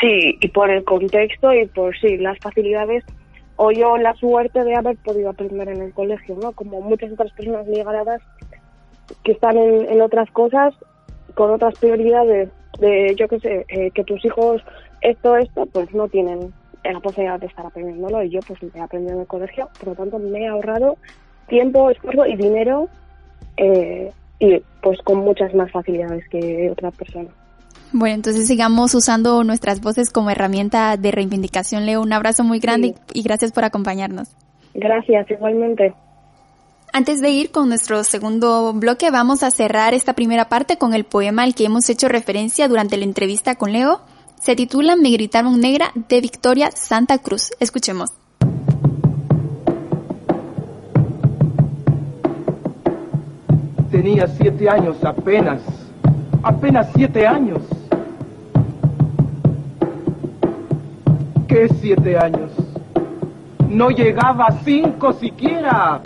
Sí, y por el contexto y por sí, las facilidades o yo la suerte de haber podido aprender en el colegio, ¿no? Como muchas otras personas migradas que están en, otras cosas, con otras prioridades, de yo qué sé, eh, que tus hijos esto, esto, pues no tienen la posibilidad de estar aprendiéndolo y yo pues he aprendido en el colegio, por lo tanto me he ahorrado tiempo, esfuerzo y dinero eh, y pues con muchas más facilidades que otra persona. Bueno, entonces sigamos usando nuestras voces como herramienta de reivindicación. Leo, un abrazo muy grande y gracias por acompañarnos. Gracias, igualmente. Antes de ir con nuestro segundo bloque, vamos a cerrar esta primera parte con el poema al que hemos hecho referencia durante la entrevista con Leo. Se titula Me gritaron negra de Victoria Santa Cruz. Escuchemos. Tenía siete años apenas, apenas siete años. ¿Qué siete años? No llegaba a cinco siquiera.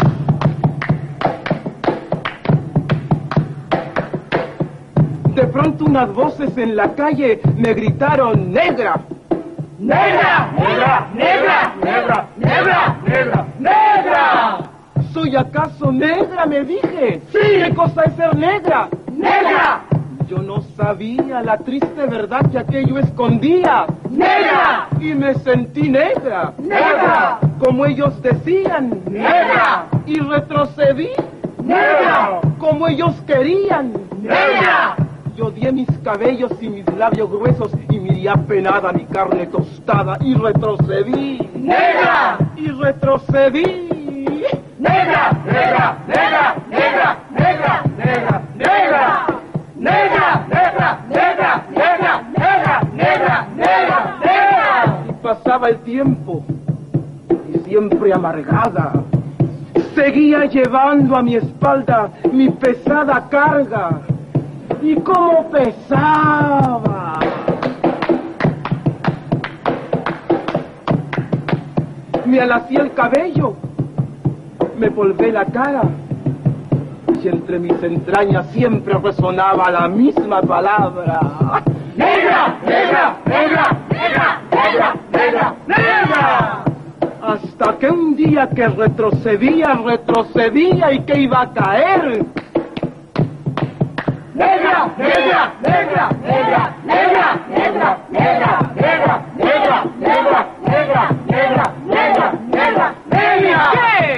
De pronto unas voces en la calle me gritaron negra. ¡Negra! ¡Negra! ¡Negra! ¡Negra! ¡Negra! ¡Negra! ¡Negra! ¿Soy acaso negra? Me dije. Sí. ¿Qué cosa es ser negra? ¡Negra! Yo no sabía la triste verdad que aquello escondía. ¡Negra! Y me sentí negra. ¡Negra! Como ellos decían. ¡Negra! Y retrocedí. ¡Negra! Como ellos querían. ¡Negra! Yo di mis cabellos y mis labios gruesos y miré apenada mi carne tostada y retrocedí. ¡Negra! Y retrocedí. ¡Negra! ¡Negra! ¡Negra! ¡Negra! ¡Negra! ¡Negra! ¡Negra! negra, negra, negra, negra, negra, negra, negra, negra. Y pasaba el tiempo, y siempre amargada, seguía llevando a mi espalda mi pesada carga. Y cómo pesaba. Me alacé el cabello, me volvé la cara y entre mis entrañas siempre resonaba la misma palabra. ¡Negra! ¡Negra! ¡Negra! ¡Negra! ¡Negra! ¡Negra! ¡Negra! Hasta que un día que retrocedía, retrocedía y que iba a caer. ¡Negra! ¡Negra! ¡Negra! ¡Negra! ¡Negra! ¡Negra! ¡Negra! ¡Negra! ¡Negra! ¡Negra! ¡Negra! ¡Negra! ¡Negra! ¡Negra! ¡Negra!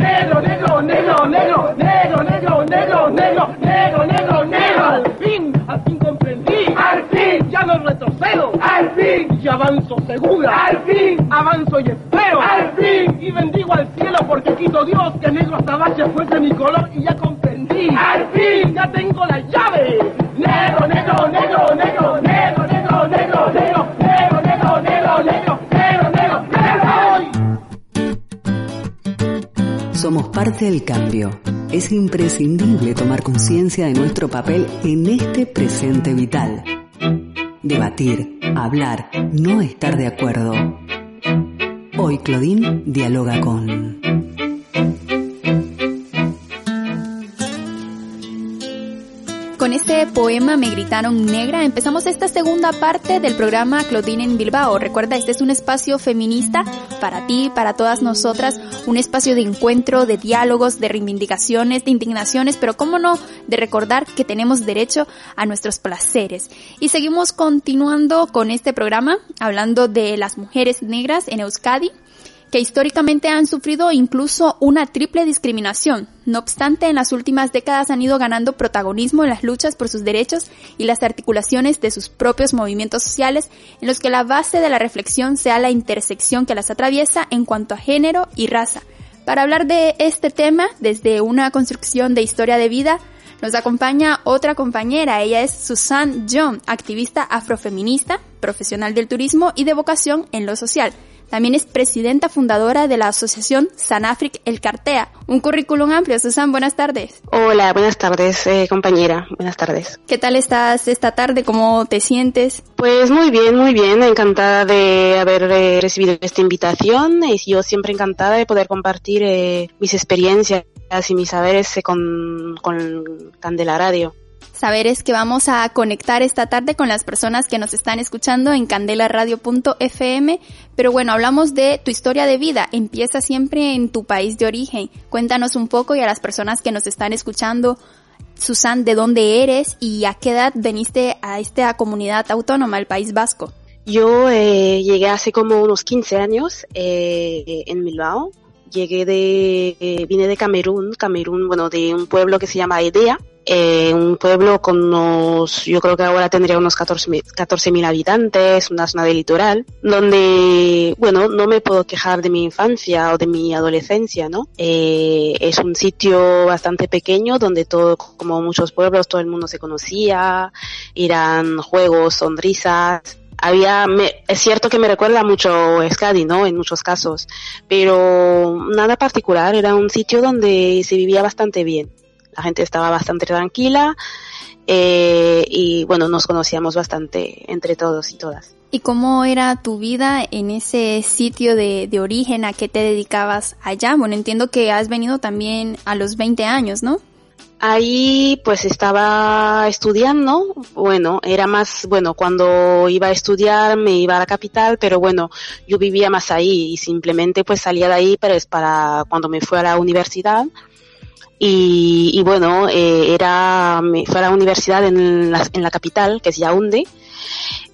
negro, negro, negro, negro, negro, negro, negro, negro. Al fin, al fin comprendí. Al fin, ya no retrocedo. Al fin, y avanzo segura. Al fin, avanzo y espero. Al fin, y bendigo al cielo porque quito Dios que negro azabache fuese mi color y ya comprendí. Al fin, ya tengo la llave. Negro, negro, negro, negro, negro, negro, negro. negro. Somos parte del cambio. Es imprescindible tomar conciencia de nuestro papel en este presente vital. Debatir, hablar, no estar de acuerdo. Hoy Claudine dialoga con... Con este poema Me gritaron negra empezamos esta segunda parte del programa Claudine en Bilbao. Recuerda, este es un espacio feminista para ti, para todas nosotras, un espacio de encuentro, de diálogos, de reivindicaciones, de indignaciones, pero cómo no, de recordar que tenemos derecho a nuestros placeres. Y seguimos continuando con este programa, hablando de las mujeres negras en Euskadi que históricamente han sufrido incluso una triple discriminación. No obstante, en las últimas décadas han ido ganando protagonismo en las luchas por sus derechos y las articulaciones de sus propios movimientos sociales, en los que la base de la reflexión sea la intersección que las atraviesa en cuanto a género y raza. Para hablar de este tema, desde una construcción de historia de vida, nos acompaña otra compañera, ella es Susan John, activista afrofeminista, profesional del turismo y de vocación en lo social. También es presidenta fundadora de la asociación Sanafric El Cartea. Un currículum amplio. Susan, buenas tardes. Hola, buenas tardes, eh, compañera. Buenas tardes. ¿Qué tal estás esta tarde? ¿Cómo te sientes? Pues muy bien, muy bien. Encantada de haber eh, recibido esta invitación. Y yo siempre encantada de poder compartir eh, mis experiencias y mis saberes con, con Candela Radio saberes que vamos a conectar esta tarde con las personas que nos están escuchando en candelaradio.fm. Pero bueno, hablamos de tu historia de vida. Empieza siempre en tu país de origen. Cuéntanos un poco y a las personas que nos están escuchando, Susan, ¿de dónde eres y a qué edad veniste a esta comunidad autónoma, el País Vasco? Yo eh, llegué hace como unos 15 años eh, en Bilbao. Llegué de, eh, vine de Camerún, Camerún, bueno, de un pueblo que se llama Edea, eh, un pueblo con unos, yo creo que ahora tendría unos 14.000 14 habitantes, una zona de litoral, donde, bueno, no me puedo quejar de mi infancia o de mi adolescencia, ¿no? Eh, es un sitio bastante pequeño donde todo, como muchos pueblos, todo el mundo se conocía, eran juegos, sonrisas, había, me, es cierto que me recuerda mucho Escadi, ¿no? En muchos casos, pero nada particular, era un sitio donde se vivía bastante bien la gente estaba bastante tranquila eh, y bueno, nos conocíamos bastante entre todos y todas. ¿Y cómo era tu vida en ese sitio de, de origen? ¿A qué te dedicabas allá? Bueno, entiendo que has venido también a los 20 años, ¿no? Ahí pues estaba estudiando, bueno, era más, bueno, cuando iba a estudiar me iba a la capital, pero bueno, yo vivía más ahí y simplemente pues salía de ahí pero es para cuando me fui a la universidad y, bueno, eh, era, fue a la universidad en la, en la capital, que es Yaoundé,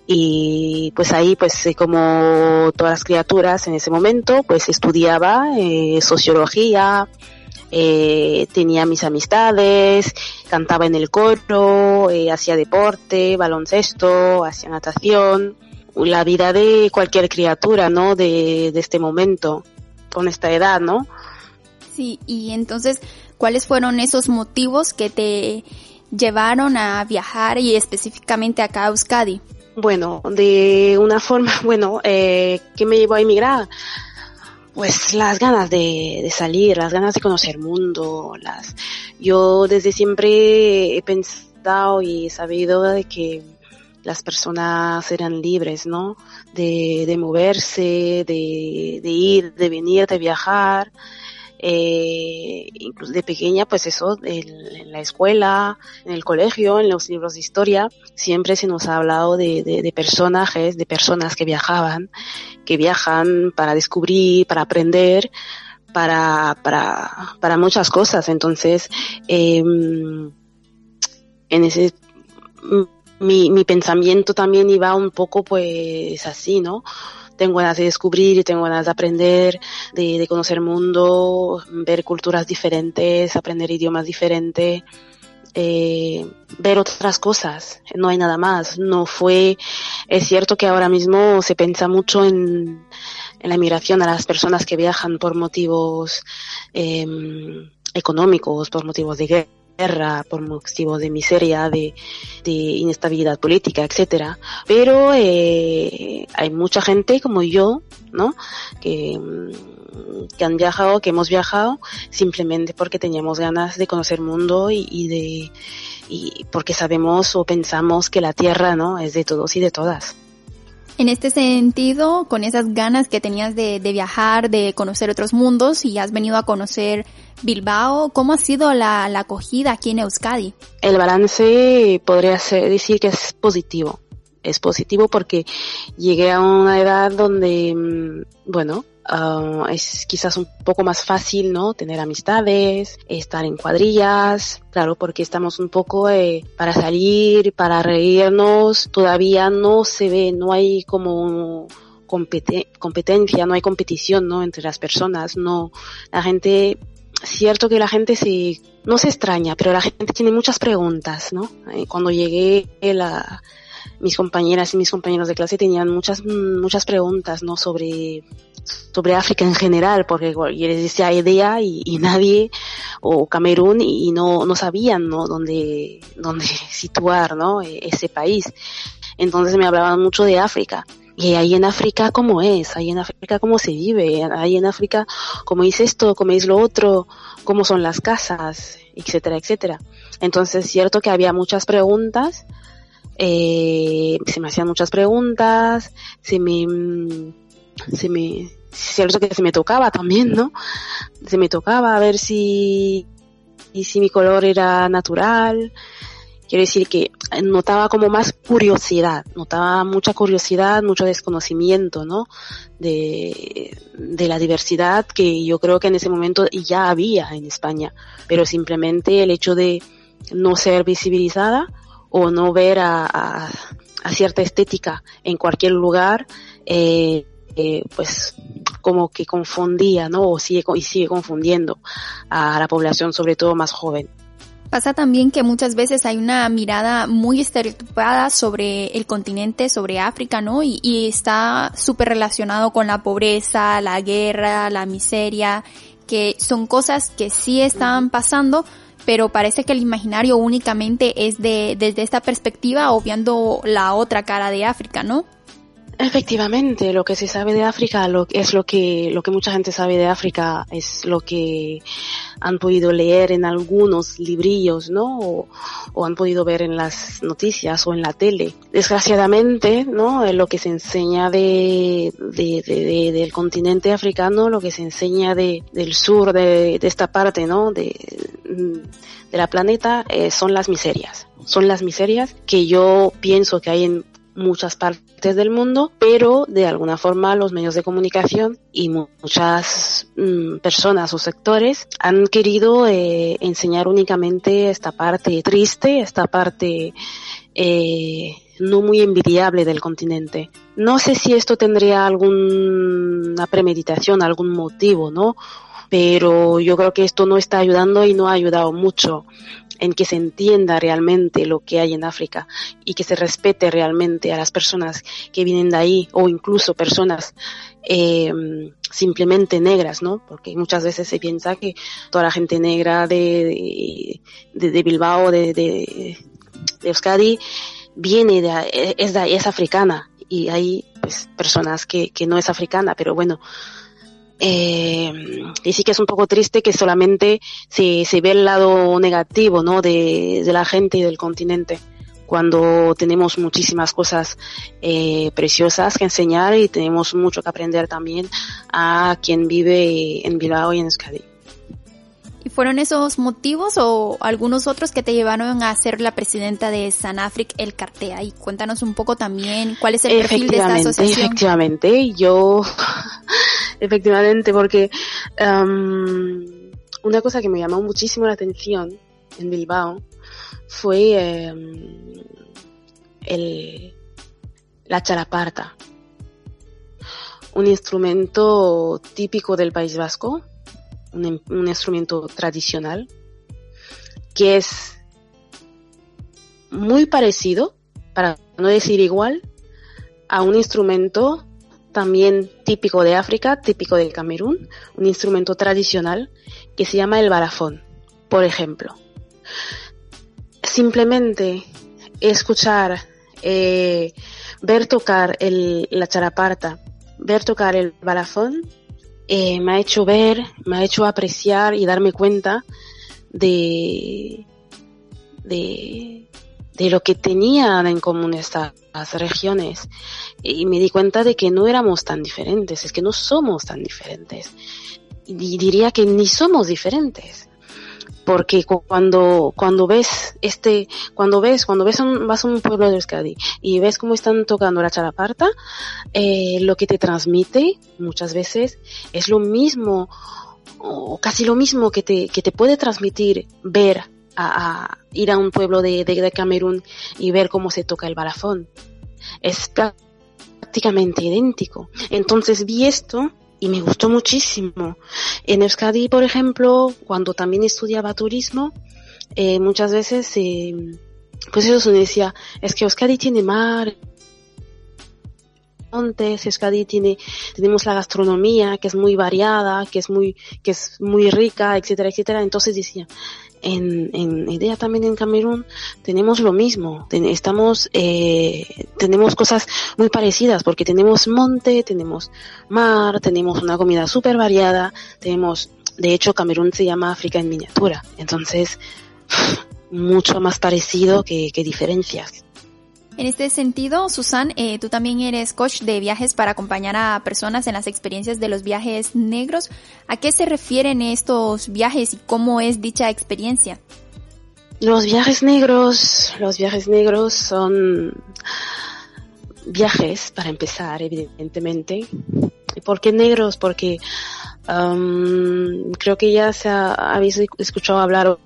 y pues ahí pues eh, como todas las criaturas en ese momento pues estudiaba eh, sociología eh, tenía mis amistades cantaba en el coro eh, hacía deporte baloncesto hacía natación. La vida de cualquier criatura no de, de este momento con esta edad no sí y entonces ¿Cuáles fueron esos motivos que te llevaron a viajar y específicamente acá a Euskadi? Bueno, de una forma, bueno, eh, ¿qué me llevó a emigrar? Pues las ganas de, salir, las ganas de conocer el mundo, las, yo desde siempre he pensado y he sabido de que las personas eran libres, ¿no? De, de moverse, de, de ir, de venir, de viajar eh, incluso de pequeña, pues eso, en, la escuela, en el colegio, en los libros de historia, siempre se nos ha hablado de, personajes, de personas que viajaban, que viajan para descubrir, para aprender, para, para, para muchas cosas. Entonces, eh, en ese, mi, mi pensamiento también iba un poco pues así, ¿no? Tengo ganas de descubrir, tengo ganas de aprender, de, de conocer el mundo, ver culturas diferentes, aprender idiomas diferentes. Eh, ver otras cosas, no hay nada más. No fue, es cierto que ahora mismo se piensa mucho en, en la inmigración a las personas que viajan por motivos eh, económicos, por motivos de guerra guerra, por motivos de miseria, de, de inestabilidad política, etcétera. Pero eh, hay mucha gente como yo, ¿no? Que, mm, que han viajado, que hemos viajado simplemente porque teníamos ganas de conocer el mundo y de y porque sabemos o pensamos que la tierra, ¿no? Es de todos y de todas. En este sentido, con esas ganas que tenías de, de, viajar, de conocer otros mundos y has venido a conocer Bilbao, ¿cómo ha sido la, acogida aquí en Euskadi? El balance podría ser, decir que es positivo. Es positivo porque llegué a una edad donde, mm, bueno, Uh, es quizás un poco más fácil, ¿no? Tener amistades, estar en cuadrillas, claro, porque estamos un poco eh, para salir, para reírnos, todavía no se ve, no hay como competencia, no hay competición, ¿no? Entre las personas, no, la gente, cierto que la gente se, no se extraña, pero la gente tiene muchas preguntas, ¿no? Eh, cuando llegué la, mis compañeras y mis compañeros de clase tenían muchas, muchas preguntas, ¿no? Sobre, sobre África en general, porque yo les decía idea y, nadie, o Camerún, y, no, no sabían, ¿no? Dónde, dónde situar, ¿no? E, ese país. Entonces me hablaban mucho de África. y ahí en África cómo es, ahí en África cómo se vive, ahí en África cómo es esto, cómo es lo otro, cómo son las casas, etcétera, etcétera. Entonces, es cierto que había muchas preguntas, eh, se me hacían muchas preguntas, se me, se me, cierto que se me tocaba también, ¿no? Se me tocaba a ver si, y si mi color era natural, Quiero decir que notaba como más curiosidad, notaba mucha curiosidad, mucho desconocimiento, ¿no? De, de la diversidad que yo creo que en ese momento ya había en España, pero simplemente el hecho de no ser visibilizada o no ver a, a, a cierta estética en cualquier lugar, eh, eh, pues como que confundía, ¿no? O sigue, y sigue confundiendo a la población, sobre todo más joven. Pasa también que muchas veces hay una mirada muy estereotipada sobre el continente, sobre África, ¿no? Y, está súper relacionado con la pobreza, la guerra, la miseria, que son cosas que sí están pasando, pero parece que el imaginario únicamente es de, desde esta perspectiva, obviando la otra cara de África, ¿no? Efectivamente, lo que se sabe de África lo, es lo que, lo que mucha gente sabe de África, es lo que han podido leer en algunos librillos, ¿no? O, han podido ver en las noticias o en la tele. Desgraciadamente, ¿no? Lo que se enseña de, de, de, de del continente africano, lo que se enseña de, del sur de, de esta parte, ¿no? De, de la planeta, eh, son las miserias. Son las miserias que yo pienso que hay en muchas partes del mundo, pero de alguna forma los medios de comunicación y muchas mm, personas o sectores han querido eh, enseñar únicamente esta parte triste, esta parte eh, no muy envidiable del continente. No sé si esto tendría alguna premeditación, algún motivo, ¿no? Pero yo creo que esto no está ayudando y no ha ayudado mucho en que se entienda realmente lo que hay en África y que se respete realmente a las personas que vienen de ahí o incluso personas eh, simplemente negras, ¿no? Porque muchas veces se piensa que toda la gente negra de, de, de Bilbao, de, de, de, Euskadi, viene de, es, de, es africana y hay pues personas que, que no es africana, pero bueno, eh, y sí que es un poco triste que solamente se, se ve el lado negativo, ¿no? De, de la gente y del continente cuando tenemos muchísimas cosas eh, preciosas que enseñar y tenemos mucho que aprender también a quien vive en Bilbao y en Euskadi. ¿Y fueron esos motivos o algunos otros que te llevaron a ser la presidenta de Sanafric El Cartea? Y cuéntanos un poco también cuál es el perfil de esta asociación. Efectivamente, yo, efectivamente, porque um, una cosa que me llamó muchísimo la atención en Bilbao fue um, el, la charaparta, un instrumento típico del País Vasco, un, un instrumento tradicional que es muy parecido, para no decir igual, a un instrumento también típico de África, típico del Camerún, un instrumento tradicional que se llama el barafón, por ejemplo. Simplemente escuchar, eh, ver tocar el, la charaparta, ver tocar el balafón, eh, me ha hecho ver, me ha hecho apreciar y darme cuenta de, de, de lo que tenían en común estas regiones. Y me di cuenta de que no éramos tan diferentes, es que no somos tan diferentes. Y diría que ni somos diferentes porque cuando cuando ves este cuando ves cuando ves un, vas a un pueblo de Euskadi y ves cómo están tocando la chalaparta eh, lo que te transmite muchas veces es lo mismo o casi lo mismo que te que te puede transmitir ver a, a ir a un pueblo de, de, de Camerún y ver cómo se toca el balafón. Es prácticamente idéntico. Entonces vi esto y me gustó muchísimo. En Euskadi, por ejemplo, cuando también estudiaba turismo, eh, muchas veces, eh, pues eso se decía, es que Euskadi tiene mar, montes, Euskadi tiene, tenemos la gastronomía que es muy variada, que es muy, que es muy rica, etcétera, etcétera. Entonces decía, en, en idea también en Camerún tenemos lo mismo. estamos, eh, tenemos cosas muy parecidas porque tenemos monte, tenemos mar, tenemos una comida súper variada, tenemos, de hecho, Camerún se llama África en miniatura. Entonces, mucho más parecido que, que diferencias. En este sentido, Susan, eh, tú también eres coach de viajes para acompañar a personas en las experiencias de los viajes negros. ¿A qué se refieren estos viajes y cómo es dicha experiencia? Los viajes negros, los viajes negros son viajes, para empezar, evidentemente. ¿Por qué negros? Porque um, creo que ya se ha, habéis escuchado hablar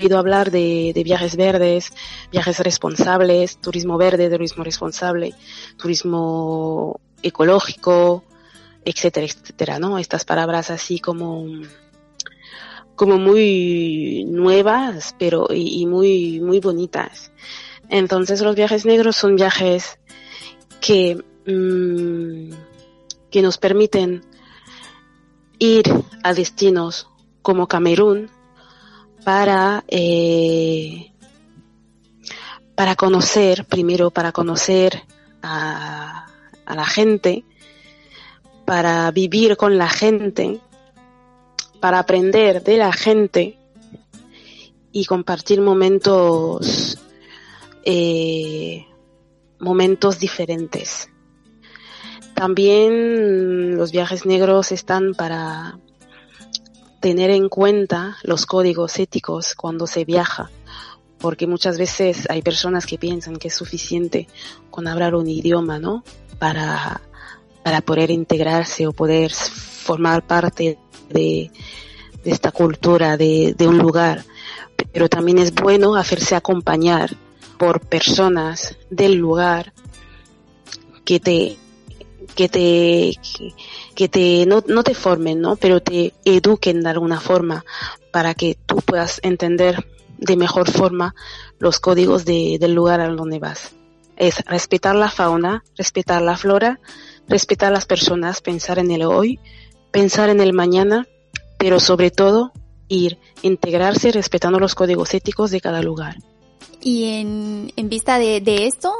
oído hablar de, viajes verdes, viajes responsables, turismo verde, turismo responsable, turismo ecológico, etcétera, etcétera, ¿no? Estas palabras así como, como muy nuevas, pero y, muy, muy bonitas. Entonces los viajes negros son viajes que, mm, que nos permiten ir a destinos como Camerún, para, eh, para conocer, primero para conocer a, a la gente, para vivir con la gente, para aprender de la gente y compartir momentos, eh, momentos diferentes. También los viajes negros están para tener en cuenta los códigos éticos cuando se viaja, porque muchas veces hay personas que piensan que es suficiente con hablar un idioma, ¿no? Para, para poder integrarse o poder formar parte de, de esta cultura, de, de un lugar. Pero también es bueno hacerse acompañar por personas del lugar que te, que te, que te, no, no te formen, ¿no? Pero te eduquen de alguna forma para que tú puedas entender de mejor forma los códigos de, del lugar a donde vas. Es respetar la fauna, respetar la flora, respetar las personas, pensar en el hoy, pensar en el mañana, pero sobre todo ir, integrarse respetando los códigos éticos de cada lugar. Y en, en vista de, de esto,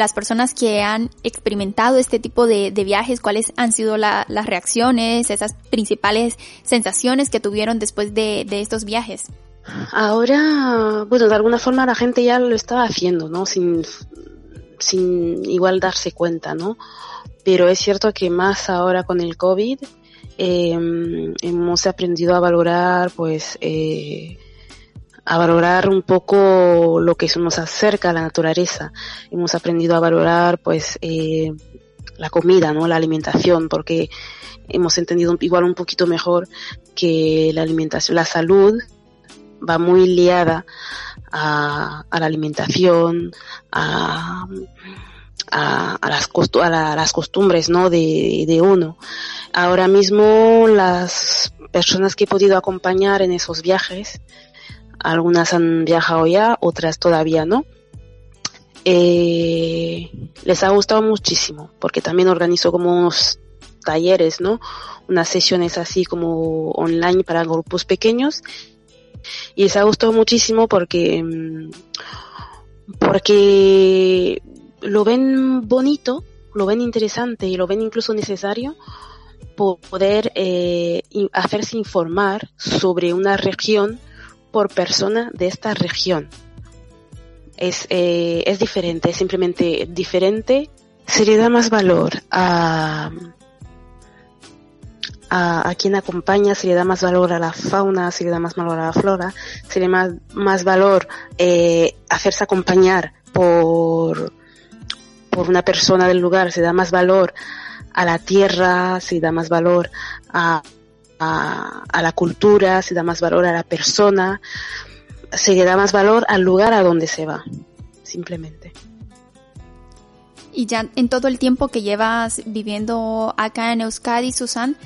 las personas que han experimentado este tipo de, viajes, cuáles han sido las reacciones, esas principales sensaciones que tuvieron después de, estos viajes. Ahora, bueno, de alguna forma la gente ya lo estaba haciendo, ¿no? Sin, sin igual darse cuenta, ¿no? Pero es cierto que más ahora con el COVID em, hemos aprendido a valorar, pues, eh, a valorar un poco lo que nos acerca a la naturaleza. Hemos aprendido a valorar pues eh, la comida, ¿no? La alimentación, porque hemos entendido igual un poquito mejor que la alimentación, la salud va muy liada a, la alimentación, a, a, las, costumbres ¿no? de uno. Ahora mismo las personas que he podido acompañar en esos viajes algunas han viajado ya, otras todavía no. Eh, les ha gustado muchísimo, porque también organizo como unos talleres, ¿no? Unas sesiones así como online para grupos pequeños. Y les ha gustado muchísimo porque, mm, porque lo ven bonito, lo ven interesante y lo ven incluso necesario poder eh, hacerse informar sobre una región por persona de esta región. Es, eh, es diferente, es simplemente diferente. Se le da más valor a, a, quien acompaña, se le da más valor a la fauna, se le da más valor a la flora, se le da más, valor eh, hacerse acompañar por, por una persona del lugar, se da más valor a la tierra, se da más valor a, a, la cultura, se da más valor a la persona, se le da más valor al lugar a donde se va, simplemente. Y ya en todo el tiempo que llevas viviendo acá en Euskadi, Susan,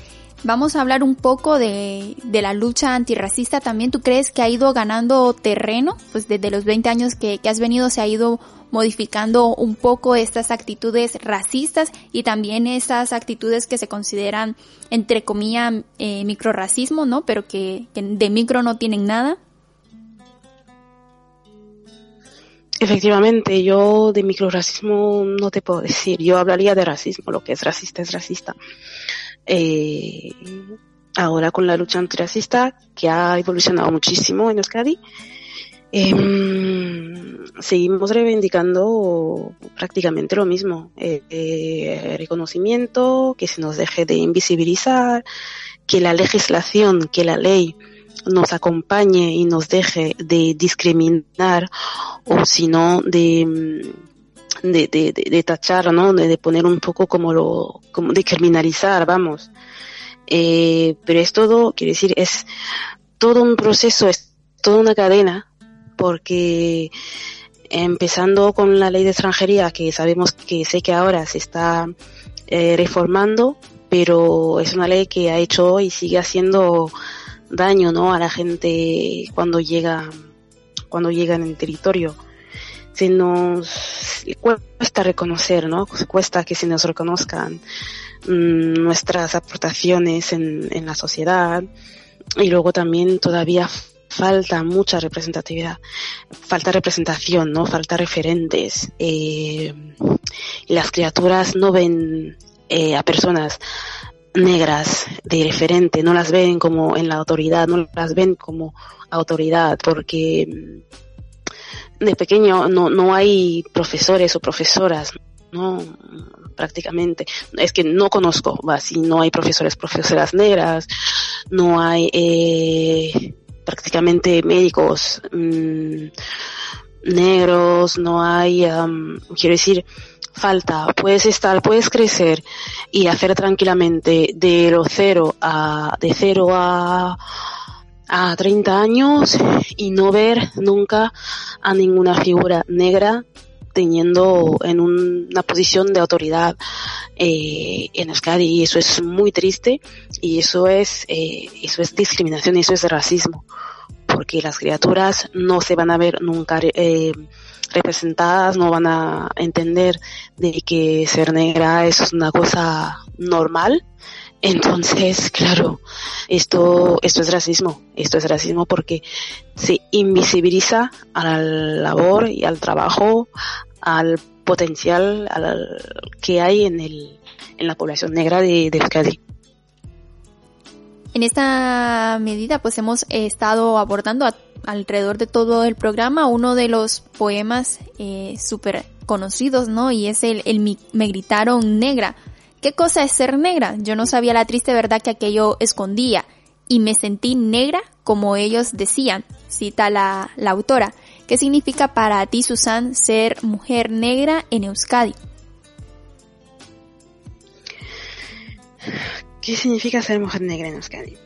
vamos a hablar un poco de, de, la lucha antirracista también. ¿Tú crees que ha ido ganando terreno? Pues desde los 20 años que, que has venido se ha ido modificando un poco estas actitudes racistas y también esas actitudes que se consideran, entre comillas, eh, microracismo, ¿no? Pero que, de micro no tienen nada. Efectivamente, yo de microracismo no te puedo decir. Yo hablaría de racismo. Lo que es racista es racista. Eh, ahora con la lucha antirracista, que ha evolucionado muchísimo en Euskadi, eh, seguimos reivindicando prácticamente lo mismo. Eh, eh, reconocimiento, que se nos deje de invisibilizar, que la legislación, que la ley nos acompañe y nos deje de discriminar o si no de, de, de, de, tachar, ¿no? De, poner un poco como lo, como de criminalizar, vamos. Eh, pero es todo, quiero decir, es todo un proceso, es toda una cadena, porque empezando con la ley de extranjería, que sabemos que sé que ahora se está eh, reformando, pero es una ley que ha hecho y sigue haciendo daño, ¿no? A la gente cuando llega, cuando llega en el territorio. Se nos cuesta reconocer, ¿no? Cuesta que se nos reconozcan mm, nuestras aportaciones en, en la sociedad y luego también todavía falta mucha representatividad, falta representación, ¿no? Falta referentes. Eh, las criaturas no ven eh, a personas negras de referente, no las ven como en la autoridad, no las ven como autoridad, porque de pequeño no, no hay profesores o profesoras, no prácticamente. Es que no conozco, no hay profesores, profesoras negras, no hay eh, prácticamente médicos mmm, negros, no hay, quiero decir, falta, puedes estar, puedes crecer y hacer tranquilamente de los cero a, de cero a, a 30 años y no ver nunca a ninguna figura negra teniendo en una posición de autoridad eh, en Euskadi y eso es muy triste y eso es eh, eso es discriminación y eso es racismo porque las criaturas no se van a ver nunca eh, representadas, no van a entender de que ser negra es una cosa normal. Entonces, claro, esto, esto es racismo, esto es racismo porque se invisibiliza a la labor y al trabajo, al potencial al, que hay en el, en la población negra de, de Euskadi. En esta medida, pues hemos estado abordando alrededor de todo el programa uno de los poemas eh, súper conocidos, ¿no? Y es el, el Me gritaron negra. ¿Qué cosa es ser negra? Yo no sabía la triste verdad que aquello escondía y me sentí negra como ellos decían, cita la, la autora. ¿Qué significa para ti, Susan, ser mujer negra en Euskadi? ¿Qué significa ser mujer negra en Euskadi?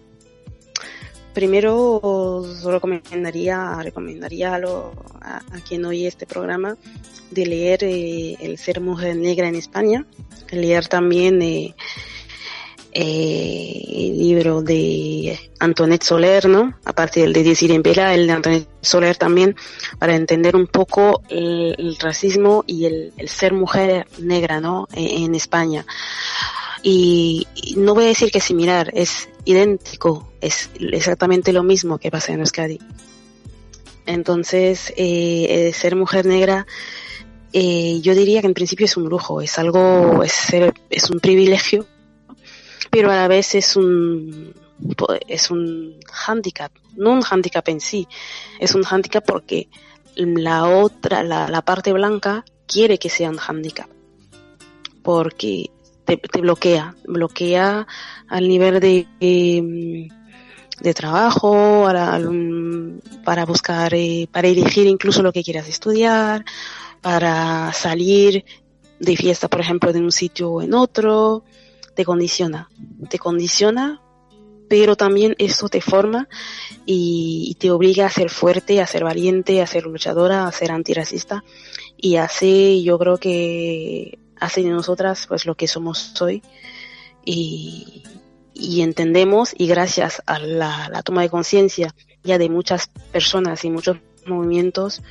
Primero os recomendaría, recomendaría a, lo, a, quien oye este programa de leer eh, El ser mujer negra en España, leer también eh, eh, el libro de Antoinette Soler, ¿no? Aparte del de Decir en Vela, el de Antoinette Soler también, para entender un poco el, el racismo y el, el, ser mujer negra, ¿no? En, en España. Y, no voy a decir que similar, es idéntico, es exactamente lo mismo que pasa en Euskadi. Entonces, eh, ser mujer negra, eh, yo diría que en principio es un lujo, es algo, es, ser, es un privilegio pero a la vez es un es un handicap, no un handicap en sí, es un handicap porque la otra, la, la parte blanca quiere que sea un handicap, porque te, bloquea, bloquea al nivel de, de, de trabajo, para, para buscar, eh, para elegir incluso lo que quieras estudiar, para salir de fiesta, por ejemplo, de un sitio o en otro, te condiciona, te condiciona, pero también eso te forma y, y, te obliga a ser fuerte, a ser valiente, a ser luchadora, a ser antirracista. Y hace, yo creo que hace de nosotras pues lo que somos hoy y, y entendemos y gracias a la, la toma de conciencia ya de muchas personas y muchos movimientos,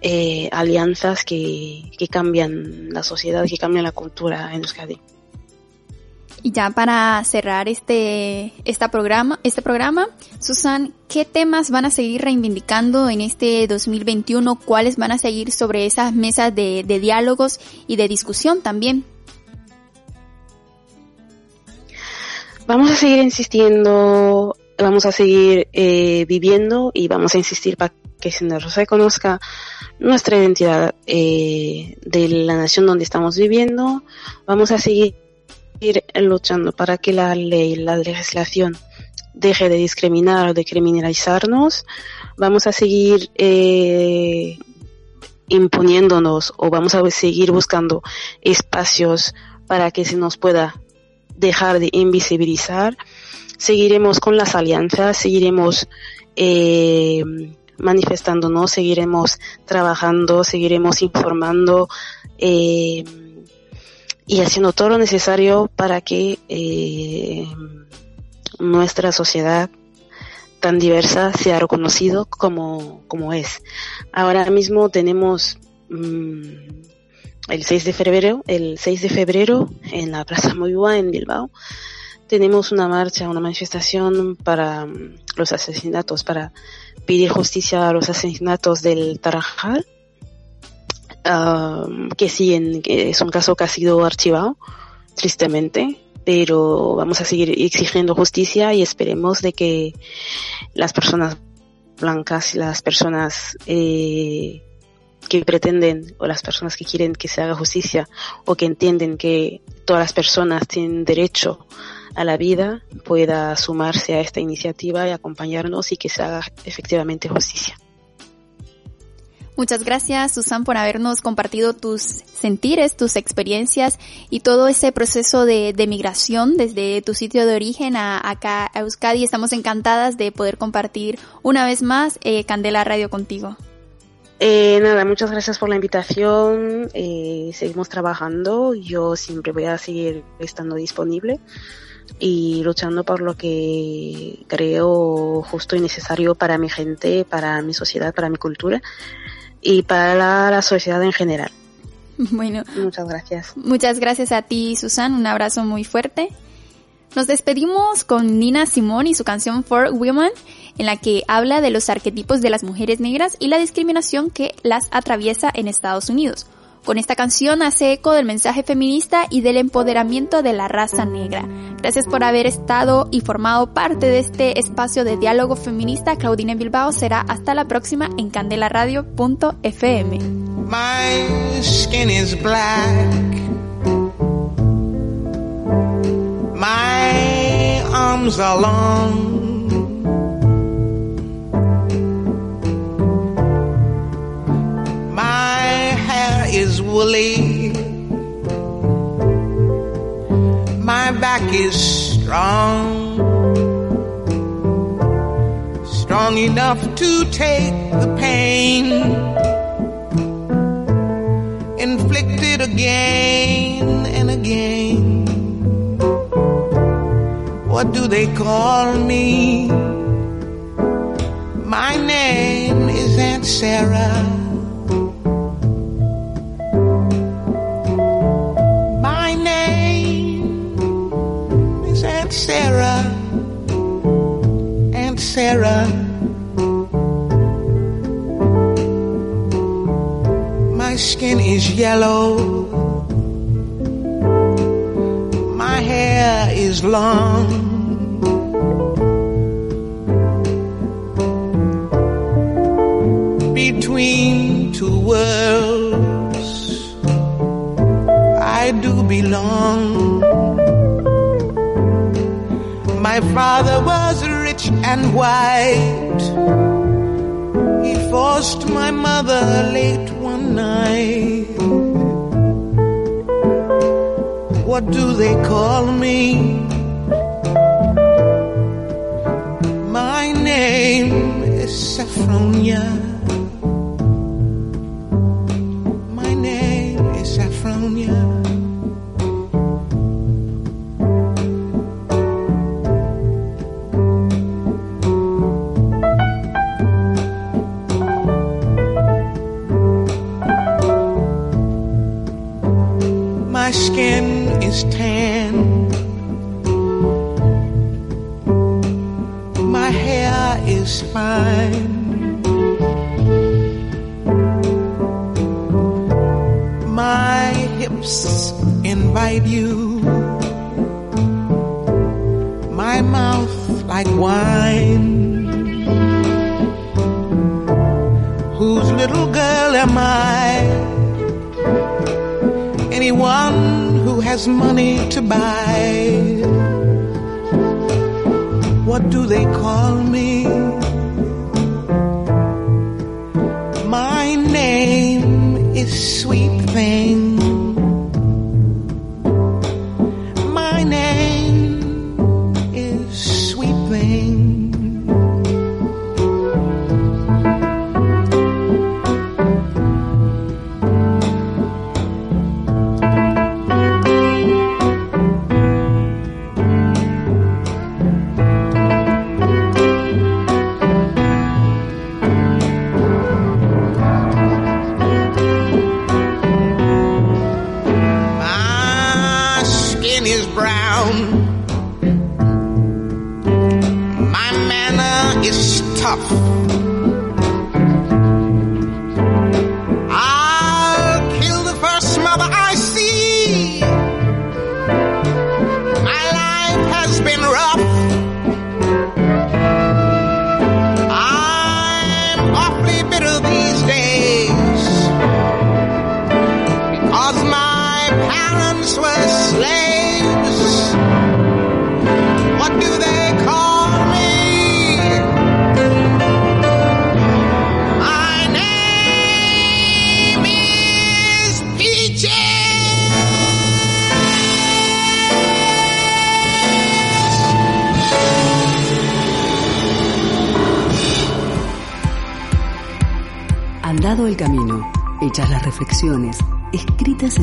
eh, alianzas que, que cambian la sociedad, que cambian la cultura en Euskadi. Y ya para cerrar este, programa, este programa, Susan, ¿qué temas van a seguir reivindicando en este 2021? ¿Cuáles van a seguir sobre esas mesas de, de diálogos y de discusión también? Vamos a seguir insistiendo, vamos a seguir eh, viviendo y vamos a insistir para que se nos reconozca nuestra identidad eh, de la nación donde estamos viviendo. Vamos a seguir luchando para que la ley, la legislación deje de discriminar o de criminalizarnos. Vamos a seguir eh, imponiéndonos o vamos a seguir buscando espacios para que se nos pueda dejar de invisibilizar. Seguiremos con las alianzas, seguiremos eh, manifestándonos, seguiremos trabajando, seguiremos informando eh, y haciendo todo lo necesario para que eh, nuestra sociedad tan diversa sea reconocido como, como es. Ahora mismo tenemos mm, el 6 de febrero, el 6 de febrero en la Plaza Moyúa en Bilbao tenemos una marcha, una manifestación para mm, los asesinatos, para pedir justicia a los asesinatos del Tarajal, que sí, en, es un caso que ha sido archivado, tristemente, pero vamos a seguir exigiendo justicia y esperemos de que las personas blancas las personas eh, que pretenden o las personas que quieren que se haga justicia o que entienden que todas las personas tienen derecho a la vida pueda sumarse a esta iniciativa y acompañarnos y que se haga efectivamente justicia. Muchas gracias, Susan, por habernos compartido tus sentires, tus experiencias y todo ese proceso de, migración desde tu sitio de origen a acá a Euskadi. Estamos encantadas de poder compartir una vez más eh, Candela Radio contigo. Eh, nada, muchas gracias por la invitación. Eh, seguimos trabajando. Yo siempre voy a seguir estando disponible y luchando por lo que creo justo y necesario para mi gente, para mi sociedad, para mi cultura y para la, sociedad en general. Bueno, muchas gracias. Muchas gracias a ti, Susan. Un abrazo muy fuerte. Nos despedimos con Nina Simón y su canción For Women, en la que habla de los arquetipos de las mujeres negras y la discriminación que las atraviesa en Estados Unidos. Con esta canción hace eco del mensaje feminista y del empoderamiento de la raza negra. Gracias por haber estado y formado parte de este espacio de diálogo feminista. Claudine Bilbao será hasta la próxima en candelaradio.fm. Is black. My arms are long. Is strong, strong enough to take the pain inflicted again and again. What do they call me? My name is Aunt Sarah. Sarah, Sarah. My skin is yellow, my hair is long. Between two worlds, I do belong. My father was and white. He forced my mother late one night. What do they call me? My name is Saffronia. Little girl am I? Anyone who has money to buy. What do they call me? My name is Sweet Thing.